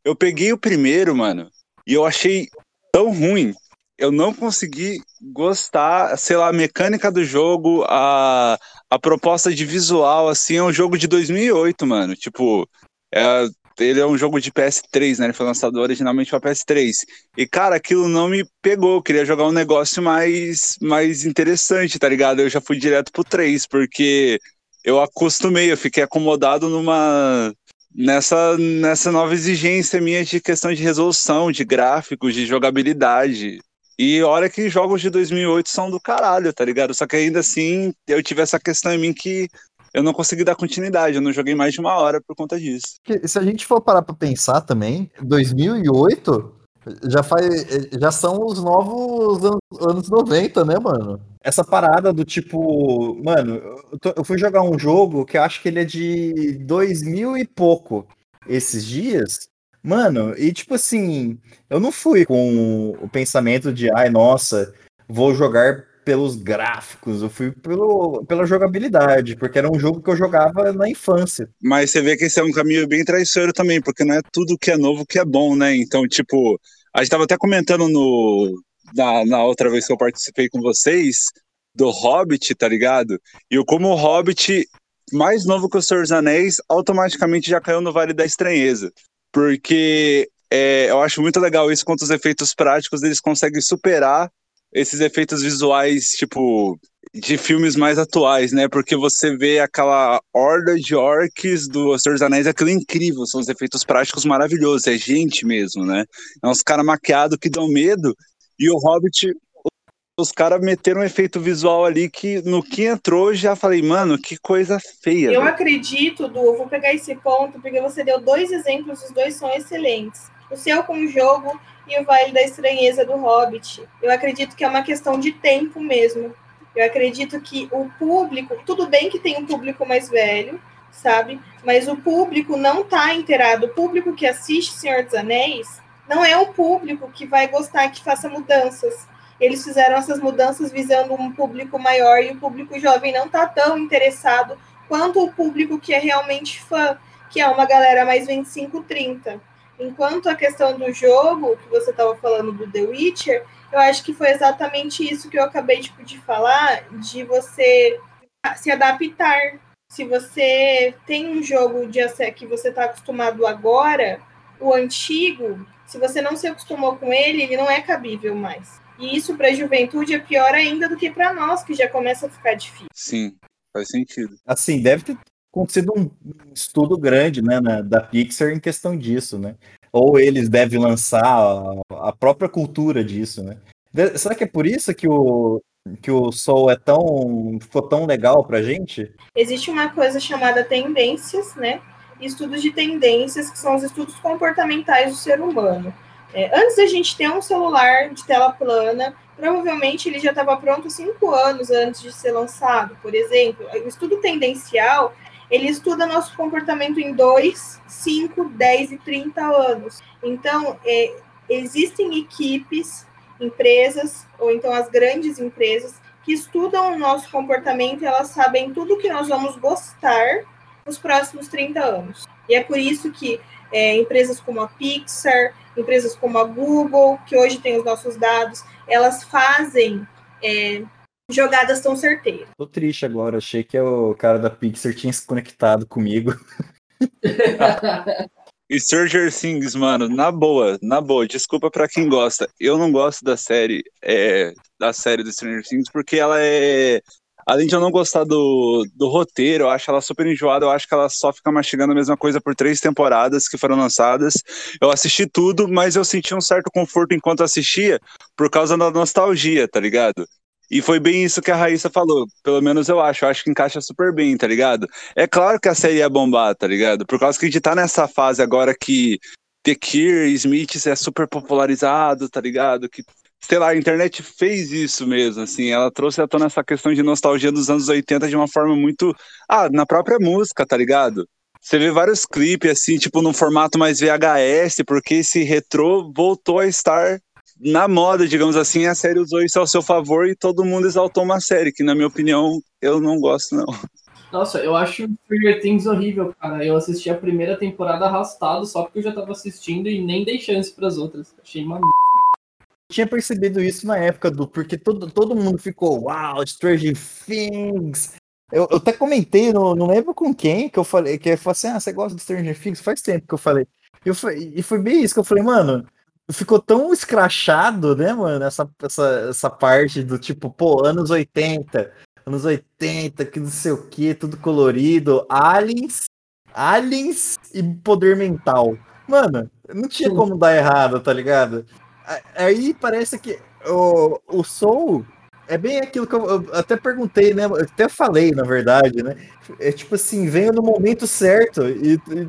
Eu peguei o primeiro, mano, e eu achei tão ruim. Eu não consegui gostar, sei lá, a mecânica do jogo, a, a proposta de visual, assim, é um jogo de 2008, mano. Tipo, é, ele é um jogo de PS3, né? Ele foi lançado originalmente para PS3. E, cara, aquilo não me pegou. Eu queria jogar um negócio mais, mais interessante, tá ligado? Eu já fui direto pro 3, porque eu acostumei, eu fiquei acomodado numa. Nessa, nessa nova exigência minha de questão de resolução, de gráficos, de jogabilidade. E olha que jogos de 2008 são do caralho, tá ligado? Só que ainda assim, eu tive essa questão em mim que eu não consegui dar continuidade, eu não joguei mais de uma hora por conta disso. Se a gente for parar pra pensar também, 2008 já faz, já são os novos anos 90, né, mano? Essa parada do tipo, mano, eu, tô, eu fui jogar um jogo que eu acho que ele é de 2000 e pouco esses dias. Mano, e tipo assim, eu não fui com o pensamento de, ai, nossa, vou jogar pelos gráficos, eu fui pelo, pela jogabilidade, porque era um jogo que eu jogava na infância. Mas você vê que esse é um caminho bem traiçoeiro também, porque não é tudo que é novo que é bom, né? Então, tipo, a gente tava até comentando no, na, na outra vez que eu participei com vocês do Hobbit, tá ligado? E como o Hobbit, mais novo que o Senhor dos Anéis, automaticamente já caiu no Vale da Estranheza. Porque é, eu acho muito legal isso, quanto os efeitos práticos eles conseguem superar esses efeitos visuais, tipo, de filmes mais atuais, né? Porque você vê aquela horda de orcs do Senhor dos Anéis, aquilo é incrível, são os efeitos práticos maravilhosos, é gente mesmo, né? É uns caras maquiados que dão medo, e o Hobbit, os caras meteram um efeito visual ali que no que entrou já falei, mano, que coisa feia. Eu acredito, Du, eu vou pegar esse ponto, porque você deu dois exemplos, os dois são excelentes. O seu com o jogo e o Vale da Estranheza do Hobbit. Eu acredito que é uma questão de tempo mesmo. Eu acredito que o público, tudo bem que tem um público mais velho, sabe? Mas o público não está inteirado. O público que assiste Senhor dos Anéis não é um público que vai gostar que faça mudanças. Eles fizeram essas mudanças visando um público maior e o público jovem não está tão interessado quanto o público que é realmente fã, que é uma galera mais 25, 30. Enquanto a questão do jogo, que você estava falando do The Witcher, eu acho que foi exatamente isso que eu acabei tipo, de falar, de você se adaptar. Se você tem um jogo de que você está acostumado agora, o antigo, se você não se acostumou com ele, ele não é cabível mais. E isso para a juventude é pior ainda do que para nós, que já começa a ficar difícil. Sim, faz sentido. Assim, deve ter acontecido um estudo grande né, na, da Pixar em questão disso, né? Ou eles devem lançar a, a própria cultura disso, né? Será que é por isso que o, que o Soul é tão ficou tão legal pra gente? Existe uma coisa chamada tendências, né? Estudos de tendências, que são os estudos comportamentais do ser humano. É, antes da gente ter um celular de tela plana, provavelmente ele já estava pronto cinco anos antes de ser lançado. Por exemplo, o estudo tendencial ele estuda nosso comportamento em 2, 5, 10 e 30 anos. Então, é, existem equipes, empresas, ou então as grandes empresas, que estudam o nosso comportamento e elas sabem tudo que nós vamos gostar nos próximos 30 anos. E é por isso que é, empresas como a Pixar, empresas como a Google, que hoje tem os nossos dados, elas fazem é, jogadas tão certeiras. Tô triste agora, achei que o cara da Pixar tinha se conectado comigo. [LAUGHS] E Stranger Things, mano, na boa, na boa, desculpa para quem gosta. Eu não gosto da série, é, da série do Stranger Things, porque ela é. Além de eu não gostar do, do roteiro, eu acho ela super enjoada, eu acho que ela só fica mastigando a mesma coisa por três temporadas que foram lançadas. Eu assisti tudo, mas eu senti um certo conforto enquanto assistia por causa da nostalgia, tá ligado? E foi bem isso que a Raíssa falou. Pelo menos eu acho. Eu acho que encaixa super bem, tá ligado? É claro que a série ia bombar, tá ligado? Por causa que a gente tá nessa fase agora que The Cure, Smith é super popularizado, tá ligado? Que, sei lá, a internet fez isso mesmo, assim. Ela trouxe à tona essa questão de nostalgia dos anos 80 de uma forma muito. Ah, na própria música, tá ligado? Você vê vários clipes, assim, tipo, num formato mais VHS, porque esse retrô voltou a estar na moda, digamos assim, a série usou isso ao seu favor e todo mundo exaltou uma série, que na minha opinião eu não gosto, não. Nossa, eu acho Stranger Things horrível, cara. Eu assisti a primeira temporada arrastado só porque eu já tava assistindo e nem dei chance pras outras. Achei uma tinha percebido isso na época do porque todo, todo mundo ficou wow, Stranger Things. Eu, eu até comentei, não, não lembro com quem, que eu falei, que eu falei assim: ah, você gosta de Stranger Things? Faz tempo que eu falei. Eu, e foi bem isso que eu falei, mano ficou tão escrachado, né, mano, essa, essa, essa parte do tipo, pô, anos 80, anos 80, que não sei o que, tudo colorido, aliens, aliens e poder mental. Mano, não tinha como dar errado, tá ligado? Aí parece que o, o Soul é bem aquilo que eu, eu, até perguntei, né? Eu até falei, na verdade, né? É tipo assim, veio no momento certo e, e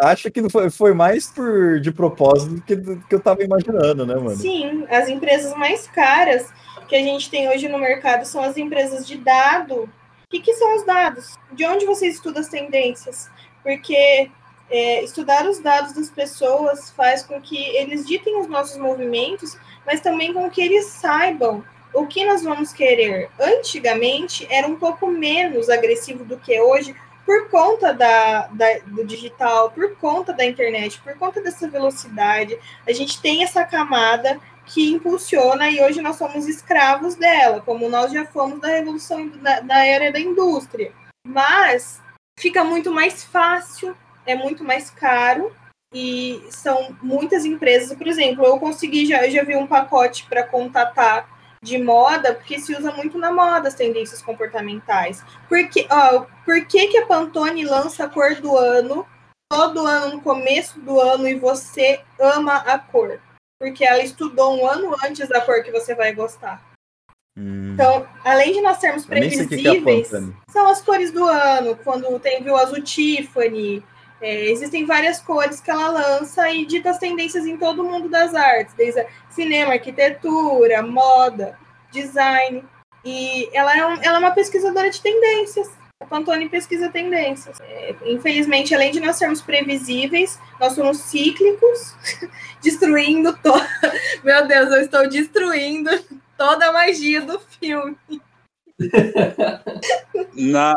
acho que foi, foi mais por de propósito do que, do que eu tava imaginando, né, mano? Sim, as empresas mais caras que a gente tem hoje no mercado são as empresas de dado. O que, que são os dados? De onde você estuda as tendências? Porque é, estudar os dados das pessoas faz com que eles ditem os nossos movimentos, mas também com que eles saibam o que nós vamos querer. Antigamente era um pouco menos agressivo do que hoje, por conta da, da, do digital, por conta da internet, por conta dessa velocidade, a gente tem essa camada que impulsiona e hoje nós somos escravos dela, como nós já fomos da revolução da, da era da indústria. Mas fica muito mais fácil, é muito mais caro e são muitas empresas. Por exemplo, eu consegui já, eu já vi um pacote para contatar de moda, porque se usa muito na moda as tendências comportamentais. Porque, ó, por que, que a Pantone lança a cor do ano todo ano no começo do ano e você ama a cor? Porque ela estudou um ano antes da cor que você vai gostar. Hum. Então, além de nós sermos previsíveis, que é são as cores do ano. Quando tem o azul Tiffany, é, existem várias cores que ela lança e dita as tendências em todo o mundo das artes, desde cinema, arquitetura, moda, design. E ela é, um, ela é uma pesquisadora de tendências. O Pantone pesquisa tendências. É, infelizmente, além de nós sermos previsíveis, nós somos cíclicos, [LAUGHS] destruindo toda. [LAUGHS] Meu Deus, eu estou destruindo toda a magia do filme. Na,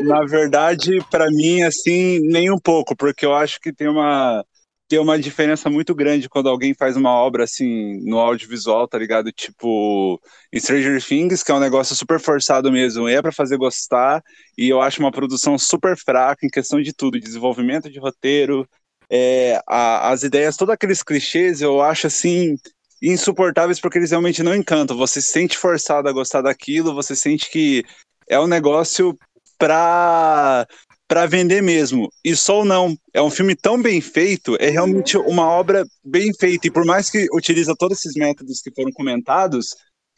na verdade, para mim, assim, nem um pouco, porque eu acho que tem uma, tem uma diferença muito grande quando alguém faz uma obra assim no audiovisual, tá ligado? Tipo, Stranger Things, que é um negócio super forçado mesmo, é para fazer gostar, e eu acho uma produção super fraca em questão de tudo, desenvolvimento de roteiro, é, a, as ideias, todos aqueles clichês, eu acho assim insuportáveis porque eles realmente não encantam. Você se sente forçado a gostar daquilo, você sente que é um negócio pra para vender mesmo. E Soul não. É um filme tão bem feito, é realmente uma obra bem feita. E por mais que utiliza todos esses métodos que foram comentados,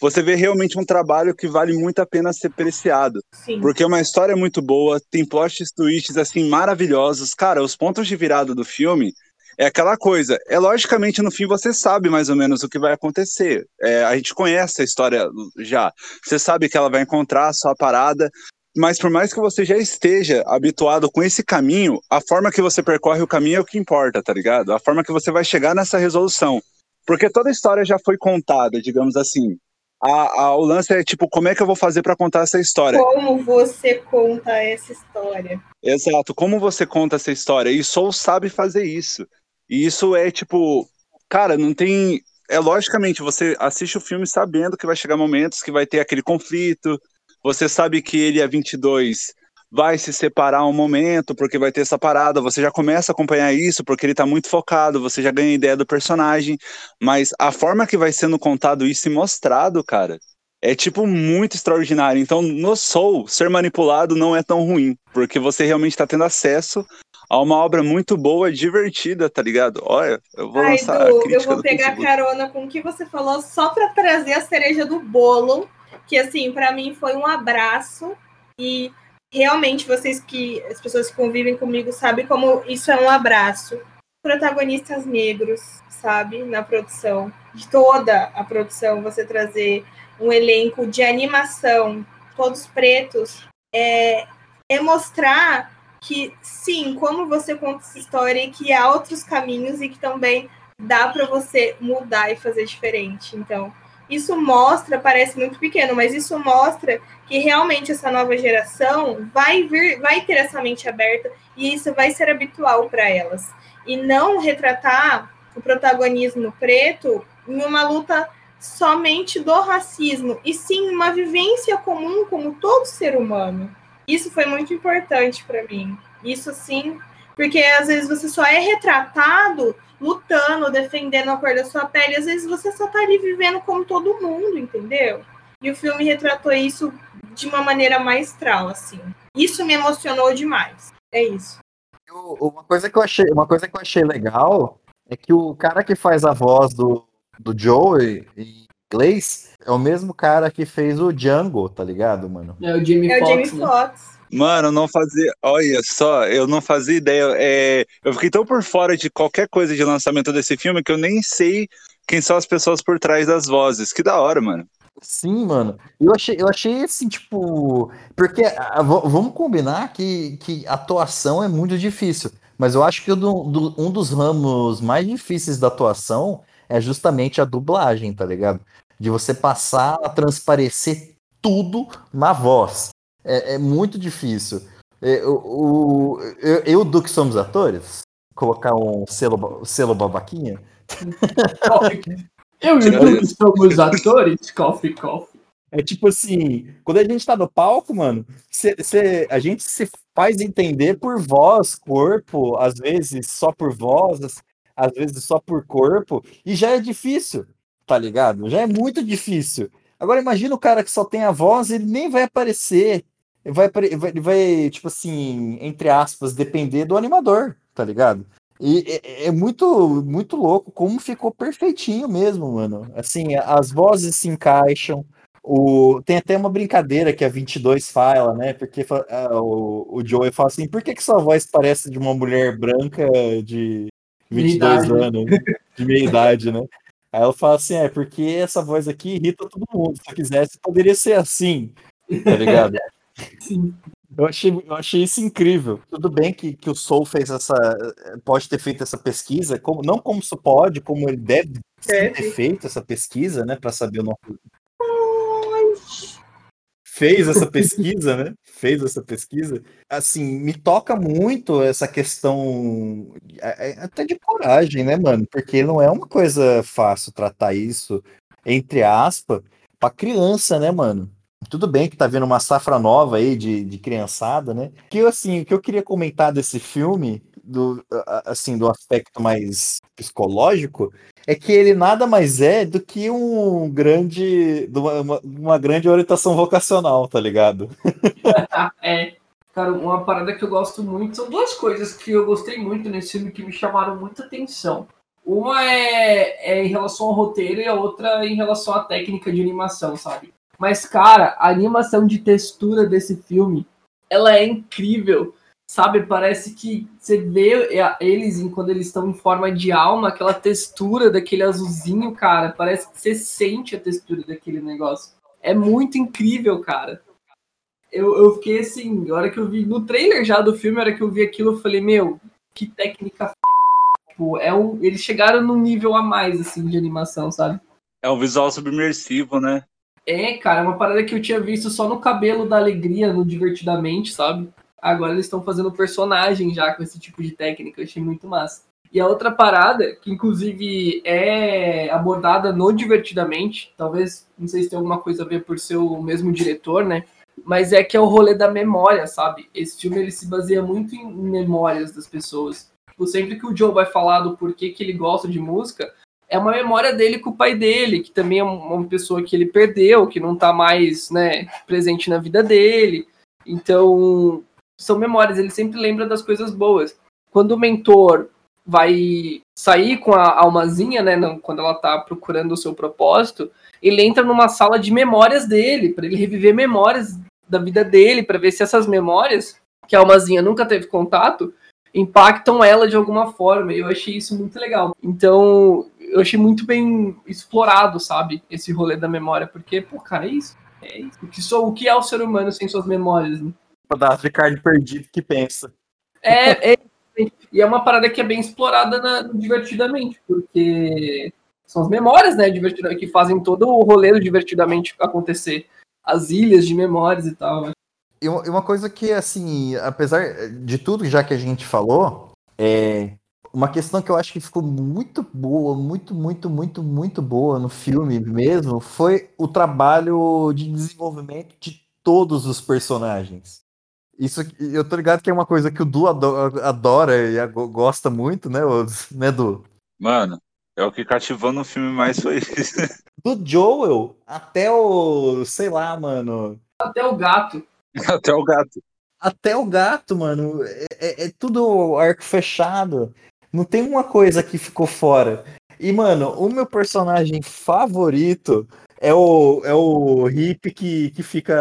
você vê realmente um trabalho que vale muito a pena ser apreciado. Sim. Porque é uma história muito boa, tem plot twists assim maravilhosos. Cara, os pontos de virada do filme é aquela coisa. É logicamente no fim você sabe mais ou menos o que vai acontecer. É, a gente conhece a história já. Você sabe que ela vai encontrar a sua parada, mas por mais que você já esteja habituado com esse caminho, a forma que você percorre o caminho é o que importa, tá ligado? A forma que você vai chegar nessa resolução. Porque toda a história já foi contada, digamos assim. A, a, o lance é tipo, como é que eu vou fazer para contar essa história? Como você conta essa história? Exato, como você conta essa história? E Soul sabe fazer isso. E isso é tipo, cara, não tem. É logicamente, você assiste o filme sabendo que vai chegar momentos que vai ter aquele conflito, você sabe que ele é 22, vai se separar um momento, porque vai ter essa parada, você já começa a acompanhar isso, porque ele tá muito focado, você já ganha ideia do personagem, mas a forma que vai sendo contado isso e mostrado, cara, é tipo muito extraordinário. Então, no Soul, ser manipulado não é tão ruim, porque você realmente tá tendo acesso a uma obra muito boa, divertida, tá ligado? Olha, eu vou Ai, lançar Du, a crítica eu vou pegar Facebook. carona com o que você falou só para trazer a cereja do bolo, que assim, para mim foi um abraço e realmente vocês que as pessoas que convivem comigo sabem como isso é um abraço. Protagonistas negros, sabe, na produção, de toda a produção, você trazer um elenco de animação, todos pretos, é, é mostrar que sim, como você conta essa história e que há outros caminhos e que também dá para você mudar e fazer diferente. Então, isso mostra, parece muito pequeno, mas isso mostra que realmente essa nova geração vai vir, vai ter essa mente aberta e isso vai ser habitual para elas. E não retratar o protagonismo preto em uma luta somente do racismo, e sim uma vivência comum como todo ser humano. Isso foi muito importante para mim. Isso sim, porque às vezes você só é retratado lutando, defendendo a cor da sua pele, às vezes você só tá ali vivendo como todo mundo, entendeu? E o filme retratou isso de uma maneira maestral, assim. Isso me emocionou demais. É isso. Uma coisa que eu achei, uma coisa que eu achei legal é que o cara que faz a voz do, do Joey em inglês é o mesmo cara que fez o Django, tá ligado, mano? É o Jamie É o Foxx, Jamie né? Foxx. Mano, eu não fazia. Olha só, eu não fazia ideia. É, eu fiquei tão por fora de qualquer coisa de lançamento desse filme que eu nem sei quem são as pessoas por trás das vozes. Que da hora, mano. Sim, mano. Eu achei, eu achei assim, tipo. Porque vamos combinar que, que atuação é muito difícil. Mas eu acho que o do- do- um dos ramos mais difíceis da atuação é justamente a dublagem, tá ligado? De você passar a transparecer tudo na voz. É, é muito difícil. É, o, o- eu, eu, do que somos atores, colocar um selo, selo babaquinha. [LAUGHS] Eu e o Duque somos atores, coffee, coffee. É tipo assim, quando a gente tá no palco, mano, cê- cê- a gente se faz entender por voz, corpo, às vezes só por voz, às vezes só por corpo, e já é difícil, tá ligado? Já é muito difícil. Agora imagina o cara que só tem a voz, ele nem vai aparecer, ele vai, vai, vai, tipo assim, entre aspas, depender do animador, tá ligado? E é, é muito, muito louco como ficou perfeitinho mesmo, mano. Assim, as vozes se encaixam. O, tem até uma brincadeira que a 22 fala, né? Porque ah, o, o Joey fala assim: por que, que sua voz parece de uma mulher branca de 22 idade. anos, de meia idade, né? Aí ela fala assim: é porque essa voz aqui irrita todo mundo. Se eu quisesse, poderia ser assim, tá ligado? [LAUGHS] Sim. Eu achei, eu achei isso incrível. Tudo bem que, que o Soul fez essa. Pode ter feito essa pesquisa, como, não como isso pode, como ele deve ter feito essa pesquisa, né? para saber o nome. Fez essa pesquisa, né? Fez essa pesquisa. Assim, me toca muito essa questão é, é, até de coragem, né, mano? Porque não é uma coisa fácil tratar isso, entre aspas, pra criança, né, mano? Tudo bem que tá vendo uma safra nova aí de, de criançada, né? Que assim, o que eu queria comentar desse filme, do, assim, do aspecto mais psicológico, é que ele nada mais é do que um grande. Uma, uma grande orientação vocacional, tá ligado? [LAUGHS] é. Cara, uma parada que eu gosto muito são duas coisas que eu gostei muito nesse filme que me chamaram muita atenção. Uma é, é em relação ao roteiro e a outra em relação à técnica de animação, sabe? Mas, cara, a animação de textura desse filme, ela é incrível. Sabe, parece que você vê eles quando eles estão em forma de alma, aquela textura daquele azulzinho, cara. Parece que você sente a textura daquele negócio. É muito incrível, cara. Eu, eu fiquei assim, a hora que eu vi no trailer já do filme, a hora que eu vi aquilo, eu falei, meu, que técnica f... tipo, é um, eles chegaram num nível a mais assim de animação, sabe? É um visual submersivo, né? É, cara, é uma parada que eu tinha visto só no cabelo da alegria, no Divertidamente, sabe? Agora eles estão fazendo personagem já com esse tipo de técnica, eu achei muito massa. E a outra parada, que inclusive é abordada no Divertidamente, talvez, não sei se tem alguma coisa a ver por ser o mesmo diretor, né? Mas é que é o rolê da memória, sabe? Esse filme ele se baseia muito em memórias das pessoas. Tipo, sempre que o Joe vai falar do porquê que ele gosta de música, é uma memória dele com o pai dele, que também é uma pessoa que ele perdeu, que não tá mais, né, presente na vida dele. Então, são memórias, ele sempre lembra das coisas boas. Quando o mentor vai sair com a almazinha, né, quando ela tá procurando o seu propósito, ele entra numa sala de memórias dele, para ele reviver memórias da vida dele, para ver se essas memórias que a almazinha nunca teve contato impactam ela de alguma forma. E eu achei isso muito legal. Então, eu achei muito bem explorado, sabe? Esse rolê da memória, porque, pô, cara, é isso. É isso. O que, sou, o que é o ser humano sem suas memórias? Né? Pedaço de carne perdido que pensa. É, é, e é uma parada que é bem explorada na, divertidamente, porque são as memórias, né, divertidamente, que fazem todo o rolê do divertidamente acontecer. As ilhas de memórias e tal. Né? E uma coisa que, assim, apesar de tudo já que a gente falou, é, uma questão que eu acho que ficou muito boa, muito, muito, muito, muito boa no filme mesmo, foi o trabalho de desenvolvimento de todos os personagens. Isso eu tô ligado que é uma coisa que o Du adora e gosta muito, né, [LAUGHS] né, Du? Mano, é o que cativou no filme mais foi isso. [LAUGHS] Do Joel até o, sei lá, mano. Até o gato. [LAUGHS] Até o gato. Até o gato, mano. É, é, é tudo arco fechado. Não tem uma coisa que ficou fora. E, mano, o meu personagem favorito é o, é o hippie que, que fica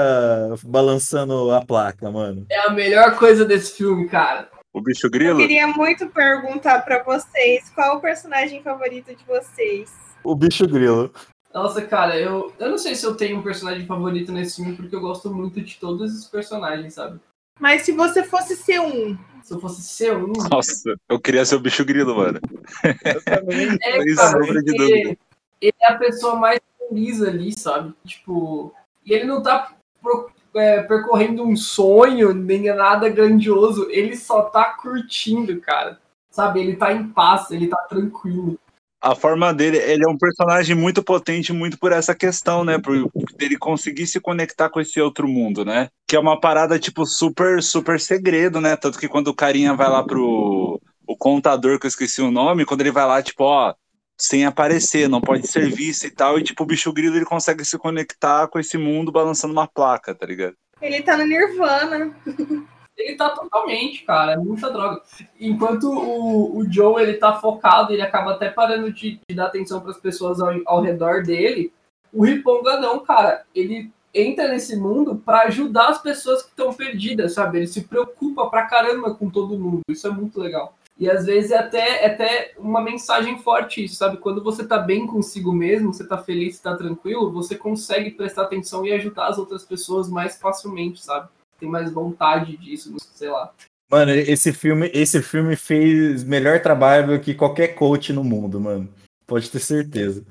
balançando a placa, mano. É a melhor coisa desse filme, cara. O bicho grilo? Eu queria muito perguntar para vocês qual o personagem favorito de vocês. O bicho grilo. Nossa, cara, eu, eu não sei se eu tenho um personagem favorito nesse filme, porque eu gosto muito de todos os personagens, sabe? Mas se você fosse ser um, se eu fosse ser um. Nossa, eu queria ser o bicho grilo, mano. Eu [LAUGHS] também. É, cara, ele, ele é a pessoa mais feliz ali, sabe? Tipo. E ele não tá pro, é, percorrendo um sonho, nem nada grandioso. Ele só tá curtindo, cara. Sabe? Ele tá em paz, ele tá tranquilo a forma dele, ele é um personagem muito potente, muito por essa questão, né? Por ele conseguir se conectar com esse outro mundo, né? Que é uma parada, tipo, super, super segredo, né? Tanto que quando o carinha vai lá pro o contador, que eu esqueci o nome, quando ele vai lá, tipo, ó, sem aparecer, não pode ser visto e tal, e tipo, o bicho grilo ele consegue se conectar com esse mundo balançando uma placa, tá ligado? Ele tá no Nirvana. [LAUGHS] ele tá totalmente, cara, é muita droga. Enquanto o, o Joe, ele tá focado, ele acaba até parando de, de dar atenção para as pessoas ao, ao redor dele, o Riponga não, cara, ele entra nesse mundo para ajudar as pessoas que estão perdidas, sabe? Ele se preocupa pra caramba com todo mundo, isso é muito legal. E às vezes é até, é até uma mensagem forte isso, sabe? Quando você tá bem consigo mesmo, você tá feliz, tá tranquilo, você consegue prestar atenção e ajudar as outras pessoas mais facilmente, sabe? tem mais vontade disso, sei lá. Mano, esse filme, esse filme fez melhor trabalho do que qualquer coach no mundo, mano. Pode ter certeza.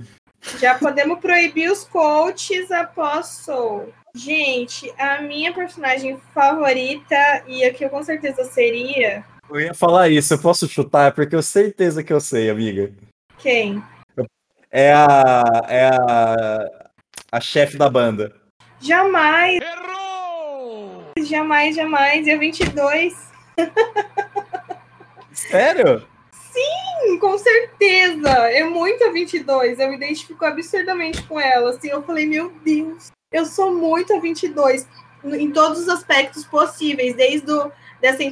Já podemos proibir os coaches após Soul. Gente, a minha personagem favorita, e a que eu com certeza seria. Eu ia falar isso, eu posso chutar, porque eu certeza que eu sei, amiga. Quem? É a. É a. A chefe da banda. Jamais! Errou! Jamais, jamais. E a 22. Sério? Sim, com certeza. É muito a 22. Eu me identifico absurdamente com ela. Assim, eu falei, meu Deus, eu sou muito a 22 em todos os aspectos possíveis, desde o, dessa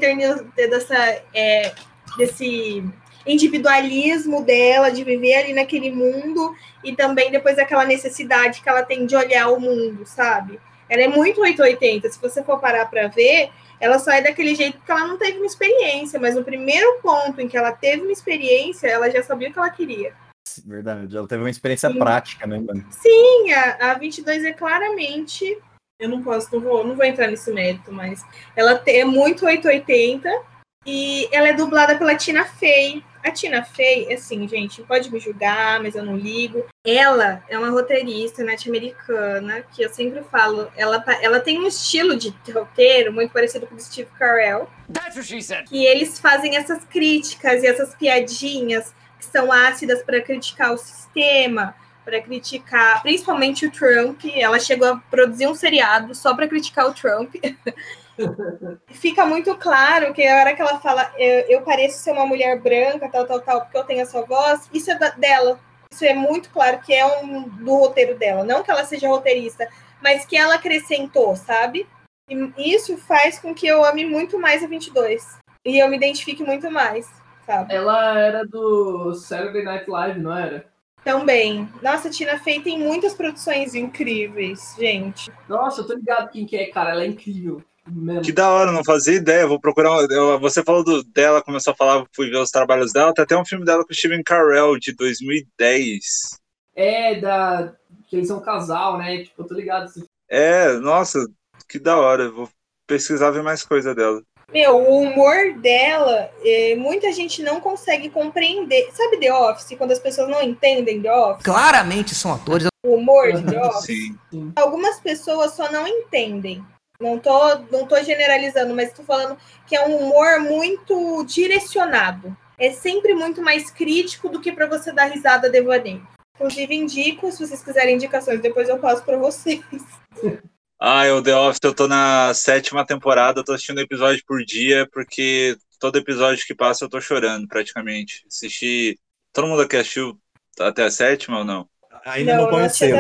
dessa é, desse individualismo dela de viver ali naquele mundo e também depois aquela necessidade que ela tem de olhar o mundo, sabe? Ela é muito 880. Se você for parar para ver, ela só é daquele jeito porque ela não teve uma experiência, mas no primeiro ponto em que ela teve uma experiência, ela já sabia o que ela queria. Verdade, ela teve uma experiência Sim. prática, né, mano? Sim, a, a 22 é claramente. Eu não posso, não vou, não vou entrar nesse mérito, mas ela é muito 880 e ela é dublada pela Tina Fey. A Tina Fey, assim, gente, pode me julgar, mas eu não ligo. Ela é uma roteirista norte-americana, que eu sempre falo, ela, ela tem um estilo de roteiro muito parecido com o Steve Carell. That's what she said. Que eles fazem essas críticas e essas piadinhas que são ácidas para criticar o sistema, para criticar principalmente o Trump. Ela chegou a produzir um seriado só para criticar o Trump. [LAUGHS] Fica muito claro que a hora que ela fala eu, eu, pareço ser uma mulher branca, tal, tal, tal, porque eu tenho a sua voz, isso é da, dela. Isso é muito claro que é um do roteiro dela. Não que ela seja roteirista, mas que ela acrescentou, sabe? E isso faz com que eu ame muito mais a 22. E eu me identifique muito mais, sabe? Ela era do Saturday Night Live, não era? Também. Nossa, Tina Fey tem muitas produções incríveis, gente. Nossa, eu tô ligado quem que é, cara. Ela é incrível. Mesmo. Que da hora, não fazia ideia. Vou procurar. você falou do, dela, começou a falar, fui ver os trabalhos dela. Tem até um filme dela com o Steven Carell, de 2010. É, da. Que eles são um casal, né? Tipo, eu tô ligado. É, nossa, que da hora. Vou pesquisar ver mais coisa dela. Meu, o humor dela, é, muita gente não consegue compreender. Sabe The Office, quando as pessoas não entendem The Office? Claramente são atores. O humor de The Office? Sim. Algumas pessoas só não entendem. Não tô, não tô generalizando, mas tô falando que é um humor muito direcionado. É sempre muito mais crítico do que para você dar risada devaneio. Inclusive, indico, se vocês quiserem indicações, depois eu passo para vocês. [LAUGHS] Ah, o The Office, eu tô na sétima temporada, eu tô assistindo episódio por dia, porque todo episódio que passa eu tô chorando, praticamente. Assisti. Todo mundo aqui assistiu até a sétima ou não? Ainda não, não conheceu.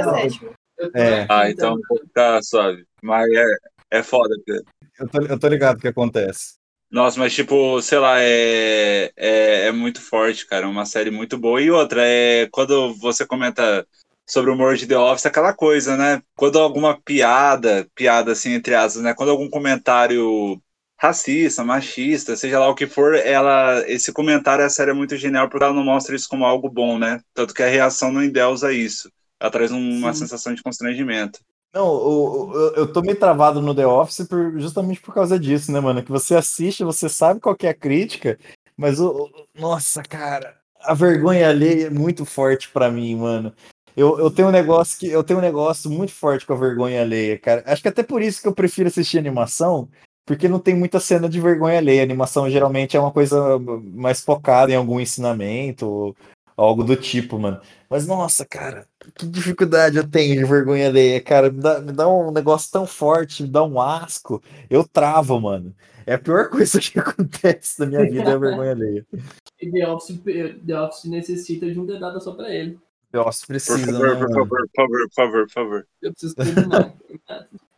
É. Ah, então tá suave. Mas é, é foda, Pedro. Eu tô, eu tô ligado o que acontece. Nossa, mas tipo, sei lá, é, é, é muito forte, cara. É uma série muito boa. E outra, é quando você comenta sobre o humor de The Office, aquela coisa, né? Quando alguma piada, piada assim, entre aspas, né? Quando algum comentário racista, machista, seja lá o que for, ela, esse comentário, a série é muito genial porque ela não mostra isso como algo bom, né? Tanto que a reação não endeusa isso. Ela traz um, uma sensação de constrangimento. Não, eu, eu, eu tô meio travado no The Office por, justamente por causa disso, né, mano? Que você assiste, você sabe qual é a crítica, mas o. Nossa, cara, a vergonha alheia é muito forte para mim, mano. Eu, eu tenho um negócio que eu tenho um negócio muito forte com a vergonha alheia, cara. Acho que até por isso que eu prefiro assistir animação, porque não tem muita cena de vergonha alheia. A animação geralmente é uma coisa mais focada em algum ensinamento, algo do tipo, mano. Mas nossa, cara, que dificuldade eu tenho de vergonha alheia, cara. Me dá, me dá um negócio tão forte, me dá um asco. Eu travo, mano. É a pior [LAUGHS] coisa que acontece na minha vida é a vergonha alheia. [LAUGHS] E The Office, The Office necessita de um dedada só pra ele. Office precisa. Por favor, né, por favor, por favor, por favor, por favor. Eu preciso terminar.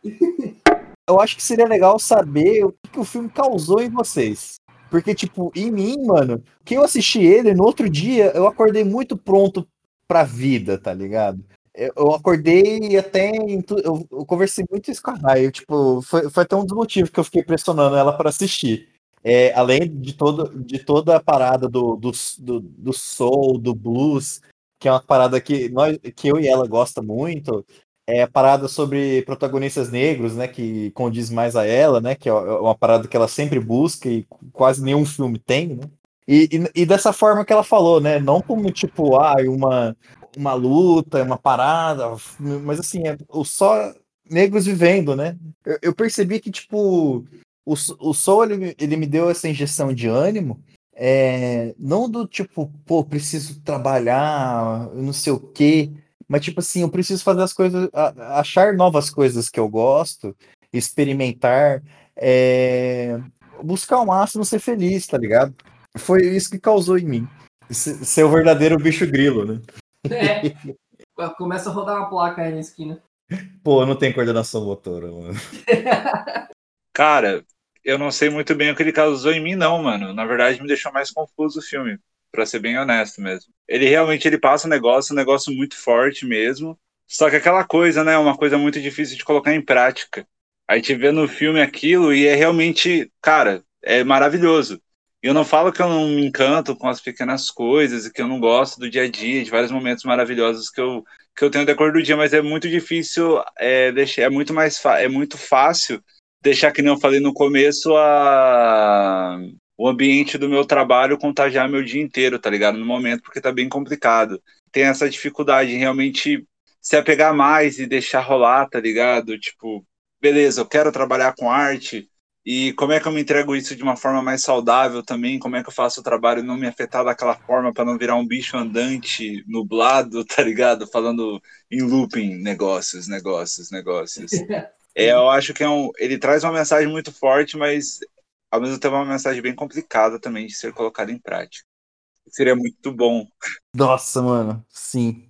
[LAUGHS] eu acho que seria legal saber o que, que o filme causou em vocês. Porque, tipo, em mim, mano, que eu assisti ele, no outro dia, eu acordei muito pronto pra vida, tá ligado? Eu, acordei até. Eu, eu, conversei muito isso com a Rai. Tipo, foi, foi até um dos motivos que eu fiquei pressionando ela para assistir. É, além de, todo, de toda a parada do, do, do, do soul, do blues, que é uma parada que, nós, que eu e ela gosta muito, é a parada sobre protagonistas negros, né, que condiz mais a ela, né, que é uma parada que ela sempre busca e quase nenhum filme tem, né? E, e, e dessa forma que ela falou, né, não como tipo, ah, uma, uma luta, uma parada, mas assim, é só negros vivendo, né? Eu, eu percebi que, tipo, o, o Soul, ele, ele me deu essa injeção de ânimo, é, não do tipo, pô, preciso trabalhar, não sei o quê, mas tipo assim, eu preciso fazer as coisas, achar novas coisas que eu gosto, experimentar, é, buscar o máximo ser feliz, tá ligado? Foi isso que causou em mim. Ser o verdadeiro bicho grilo, né? É. [LAUGHS] Começa a rodar uma placa aí na esquina. Pô, não tem coordenação motora, mano. Cara, eu não sei muito bem o que ele causou em mim, não, mano. Na verdade, me deixou mais confuso o filme, para ser bem honesto mesmo. Ele realmente ele passa um negócio, um negócio muito forte mesmo. Só que aquela coisa, né, uma coisa muito difícil de colocar em prática. Aí te vê no filme aquilo e é realmente, cara, é maravilhoso. Eu não falo que eu não me encanto com as pequenas coisas e que eu não gosto do dia a dia, de vários momentos maravilhosos que eu, que eu tenho decorrer do dia, mas é muito difícil, é, deixar, é muito mais é muito fácil deixar, que nem eu falei no começo, a, o ambiente do meu trabalho contagiar meu dia inteiro, tá ligado? No momento, porque tá bem complicado. Tem essa dificuldade em realmente se apegar mais e deixar rolar, tá ligado? Tipo, beleza, eu quero trabalhar com arte, e como é que eu me entrego isso de uma forma mais saudável também? Como é que eu faço o trabalho não me afetar daquela forma para não virar um bicho andante, nublado, [LAUGHS] tá ligado? Falando em looping, negócios, negócios, negócios. [LAUGHS] É, eu acho que é um, ele traz uma mensagem muito forte, mas ao mesmo tempo é uma mensagem bem complicada também de ser colocada em prática. Seria muito bom. Nossa, mano, sim.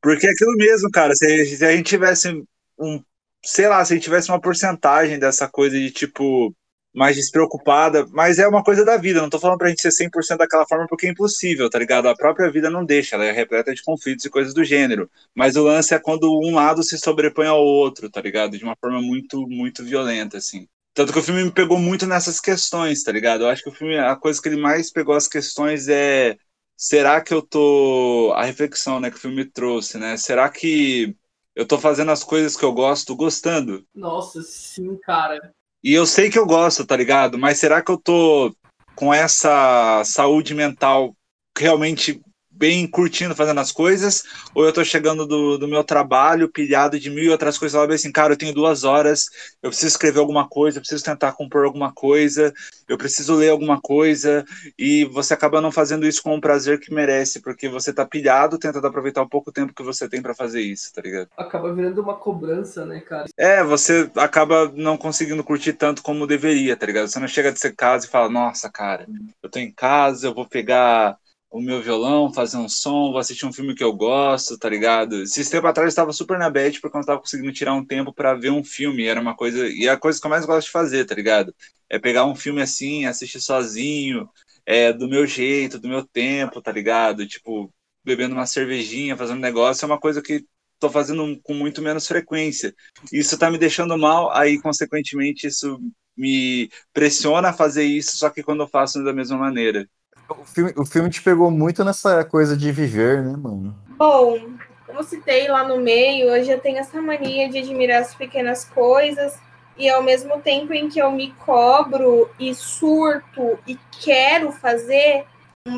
Porque é aquilo mesmo, cara. Se, se a gente tivesse um, sei lá, se a gente tivesse uma porcentagem dessa coisa de tipo mais despreocupada, mas é uma coisa da vida, não tô falando pra gente ser 100% daquela forma porque é impossível, tá ligado? A própria vida não deixa, ela é repleta de conflitos e coisas do gênero, mas o lance é quando um lado se sobrepõe ao outro, tá ligado? De uma forma muito, muito violenta, assim. Tanto que o filme me pegou muito nessas questões, tá ligado? Eu acho que o filme, a coisa que ele mais pegou as questões é será que eu tô. A reflexão né, que o filme trouxe, né? Será que eu tô fazendo as coisas que eu gosto gostando? Nossa, sim, cara. E eu sei que eu gosto, tá ligado? Mas será que eu tô com essa saúde mental realmente bem curtindo fazendo as coisas, ou eu tô chegando do, do meu trabalho pilhado de mil e outras coisas lá, assim, cara, eu tenho duas horas, eu preciso escrever alguma coisa, eu preciso tentar compor alguma coisa, eu preciso ler alguma coisa, e você acaba não fazendo isso com o prazer que merece, porque você tá pilhado tentando aproveitar o pouco tempo que você tem para fazer isso, tá ligado? Acaba virando uma cobrança, né, cara? É, você acaba não conseguindo curtir tanto como deveria, tá ligado? Você não chega de ser casa e fala, nossa, cara, eu tô em casa, eu vou pegar o meu violão, fazer um som, vou assistir um filme que eu gosto, tá ligado? Esse tempo atrás eu estava super na bad porque eu não tava conseguindo tirar um tempo para ver um filme, era uma coisa, e é a coisa que eu mais gosto de fazer, tá ligado? É pegar um filme assim, assistir sozinho, é do meu jeito, do meu tempo, tá ligado? Tipo, bebendo uma cervejinha, fazendo negócio, é uma coisa que tô fazendo com muito menos frequência. Isso tá me deixando mal, aí consequentemente isso me pressiona a fazer isso, só que quando eu faço da mesma maneira. O filme, o filme te pegou muito nessa coisa de viver, né, mano? Bom, como citei lá no meio, eu já tenho essa mania de admirar as pequenas coisas e ao mesmo tempo em que eu me cobro e surto e quero fazer,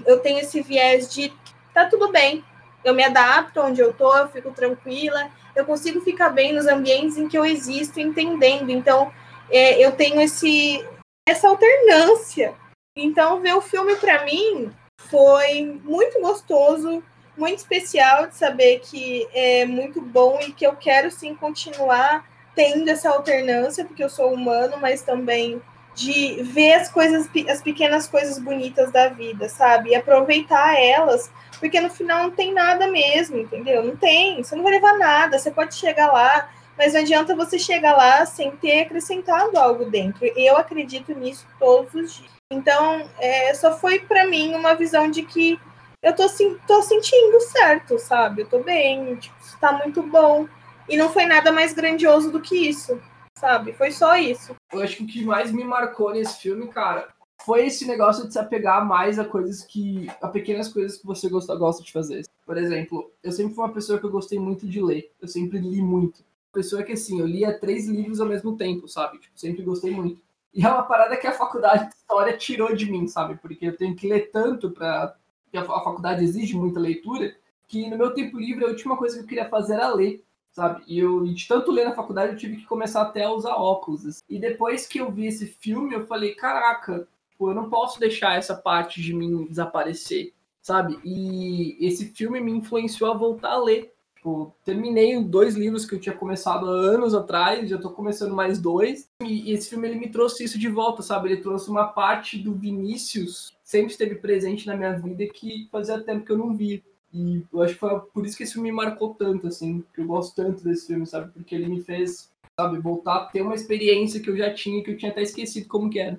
eu tenho esse viés de tá tudo bem, eu me adapto onde eu tô, eu fico tranquila, eu consigo ficar bem nos ambientes em que eu existo, entendendo. Então, é, eu tenho esse essa alternância então, ver o filme para mim foi muito gostoso, muito especial de saber que é muito bom e que eu quero sim continuar tendo essa alternância, porque eu sou humano, mas também de ver as coisas, as pequenas coisas bonitas da vida, sabe? E aproveitar elas, porque no final não tem nada mesmo, entendeu? Não tem, você não vai levar nada, você pode chegar lá, mas não adianta você chegar lá sem ter acrescentado algo dentro. Eu acredito nisso todos os dias. Então, é, só foi para mim uma visão de que eu tô, tô sentindo certo, sabe? Eu tô bem, tipo, tá muito bom. E não foi nada mais grandioso do que isso, sabe? Foi só isso. Eu acho que o que mais me marcou nesse filme, cara, foi esse negócio de se apegar mais a coisas que. a pequenas coisas que você gosta, gosta de fazer. Por exemplo, eu sempre fui uma pessoa que eu gostei muito de ler. Eu sempre li muito. Pessoa que assim, eu lia três livros ao mesmo tempo, sabe? Tipo, sempre gostei muito. E é uma parada que a faculdade de história tirou de mim, sabe? Porque eu tenho que ler tanto para a faculdade exige muita leitura, que no meu tempo livre a última coisa que eu queria fazer era ler, sabe? E eu de tanto ler na faculdade eu tive que começar até a usar óculos. E depois que eu vi esse filme, eu falei, caraca, eu não posso deixar essa parte de mim desaparecer, sabe? E esse filme me influenciou a voltar a ler. Tipo, terminei dois livros que eu tinha começado há anos atrás, já tô começando mais dois. E esse filme ele me trouxe isso de volta, sabe? Ele trouxe uma parte do Vinícius sempre esteve presente na minha vida que fazia tempo que eu não via. E eu acho que foi por isso que esse filme me marcou tanto, assim, que eu gosto tanto desse filme, sabe? Porque ele me fez, sabe, voltar a ter uma experiência que eu já tinha, que eu tinha até esquecido como que era.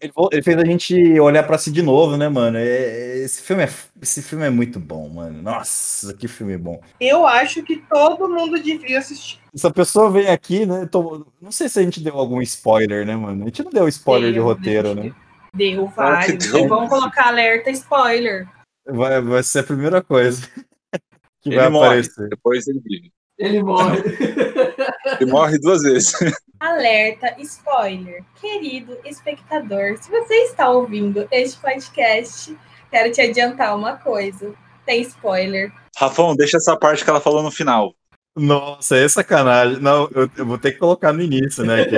Ele, ele fez a gente olhar para si de novo, né, mano? É, esse, filme é, esse filme é muito bom, mano. Nossa, que filme bom. Eu acho que todo mundo devia assistir. Essa pessoa vem aqui, né? Tô, não sei se a gente deu algum spoiler, né, mano? A gente não deu spoiler de roteiro, né? Deu vários. Vamos colocar alerta spoiler. Vai, vai ser a primeira coisa [LAUGHS] que ele vai morre, aparecer. Depois ele vive. Ele morre. ele morre duas vezes. Alerta spoiler. Querido espectador, se você está ouvindo este podcast, quero te adiantar uma coisa. Tem spoiler. Rafão, deixa essa parte que ela falou no final. Nossa, é sacanagem. Não, eu, eu vou ter que colocar no início, né? Que...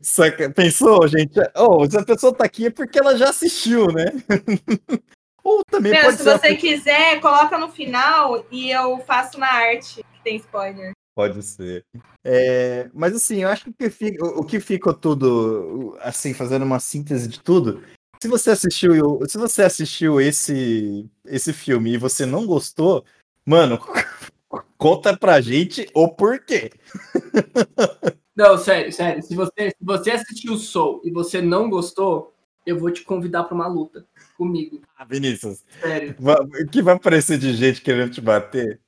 Saca... Pensou, gente? Oh, se a pessoa tá aqui é porque ela já assistiu, né? [LAUGHS] Ou também Meu, pode se ser. você quiser, coloca no final e eu faço na arte que tem spoiler. Pode ser. É, mas assim, eu acho que o que, fica, o que fica tudo, assim, fazendo uma síntese de tudo. Se você assistiu, se você assistiu esse, esse filme e você não gostou, mano, [LAUGHS] conta pra gente o porquê. [LAUGHS] Não, sério, sério. Se você, se você assistiu o Soul e você não gostou, eu vou te convidar para uma luta comigo. Ah, Vinícius. Sério. O que vai aparecer de gente querendo te bater?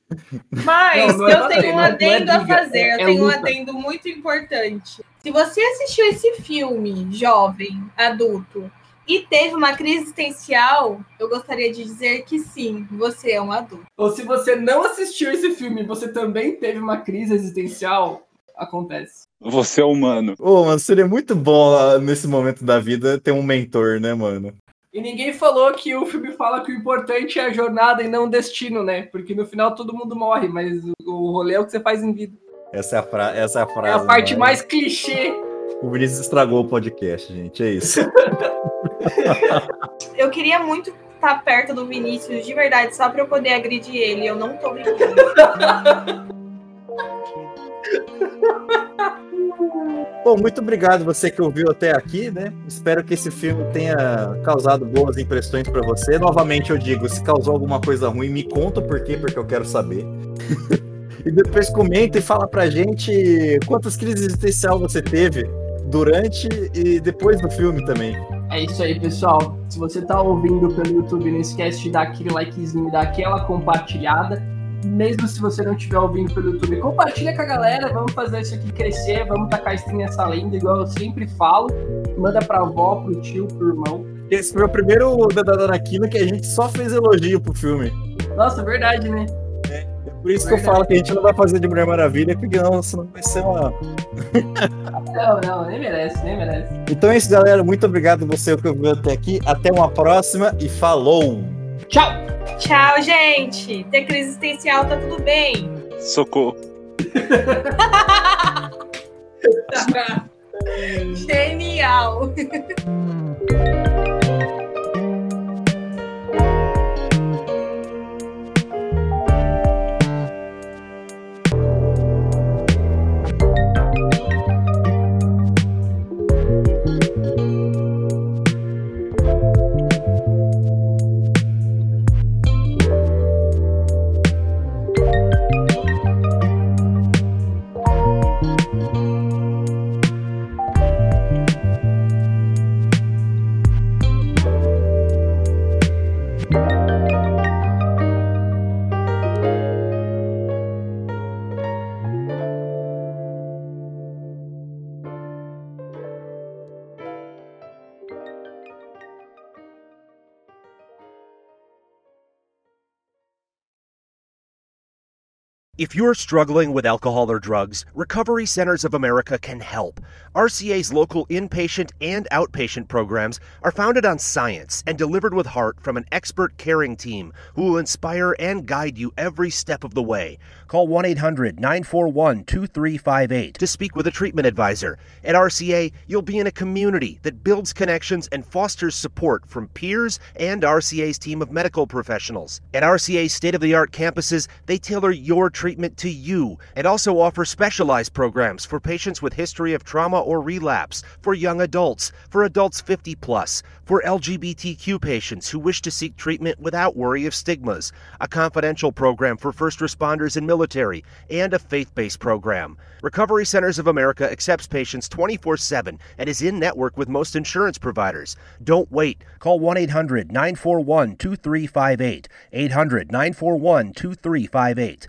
Mas Não, não é eu bater, tenho um é- adendo é a fazer, é- eu é tenho um luta. adendo muito importante. Se você assistiu esse filme, jovem, adulto, e teve uma crise existencial, eu gostaria de dizer que sim, você é um adulto. Ou se você não assistiu esse filme e você também teve uma crise existencial, acontece. Você é humano. Ô, mano, seria muito bom nesse momento da vida ter um mentor, né, mano? E ninguém falou que o filme fala que o importante é a jornada e não o destino, né? Porque no final todo mundo morre, mas o- rolê é o que você faz em vida. Essa é a, fra... Essa é a frase. É a parte né? mais clichê. O Vinícius estragou o podcast, gente. É isso. [LAUGHS] Eu queria muito estar perto do Vinícius, de verdade, só pra eu poder agredir ele. Eu não tô brincando. [LAUGHS] [LAUGHS] Bom, muito obrigado você que ouviu até aqui, né? Espero que esse filme tenha causado boas impressões pra você. Novamente eu digo, se causou alguma coisa ruim, me conta o porquê, porque eu quero saber. [LAUGHS] e depois comenta e fala pra gente quantas crises existencial você teve durante e depois do filme também. É isso aí, pessoal. Se você tá ouvindo pelo YouTube, não esquece de dar aquele likezinho, dar aquela compartilhada. Mesmo se você não estiver ouvindo pelo YouTube, compartilha com a galera. Vamos fazer isso aqui crescer. Vamos tacar stream nessa lenda, igual eu sempre falo. Manda pra avó, pro tio, pro irmão. Esse foi o primeiro Dadada Naquina que a gente só fez elogio pro filme. Nossa, verdade, né? Por isso que eu falo que a gente não vai fazer de Mulher Maravilha, porque não, senão vai ser uma. Não, não, nem merece, nem merece. Então é isso, galera. Muito obrigado você que ouviu até aqui. Até uma próxima e falou! Tchau! Tchau, gente. Ter crise existencial tá tudo bem. Socorro. [LAUGHS] Genial. [LAUGHS] If you're struggling with alcohol or drugs, Recovery Centers of America can help. RCA's local inpatient and outpatient programs are founded on science and delivered with heart from an expert caring team who will inspire and guide you every step of the way. Call 1 800 941 2358 to speak with a treatment advisor. At RCA, you'll be in a community that builds connections and fosters support from peers and RCA's team of medical professionals. At RCA's state of the art campuses, they tailor your treatment to you and also offer specialized programs for patients with history of trauma or relapse, for young adults, for adults 50 plus, for LGBTQ patients who wish to seek treatment without worry of stigmas, a confidential program for first responders and military, and a faith based program. Recovery Centers of America accepts patients 24 7 and is in network with most insurance providers. Don't wait. Call 1 800 941 2358. 800 941 2358.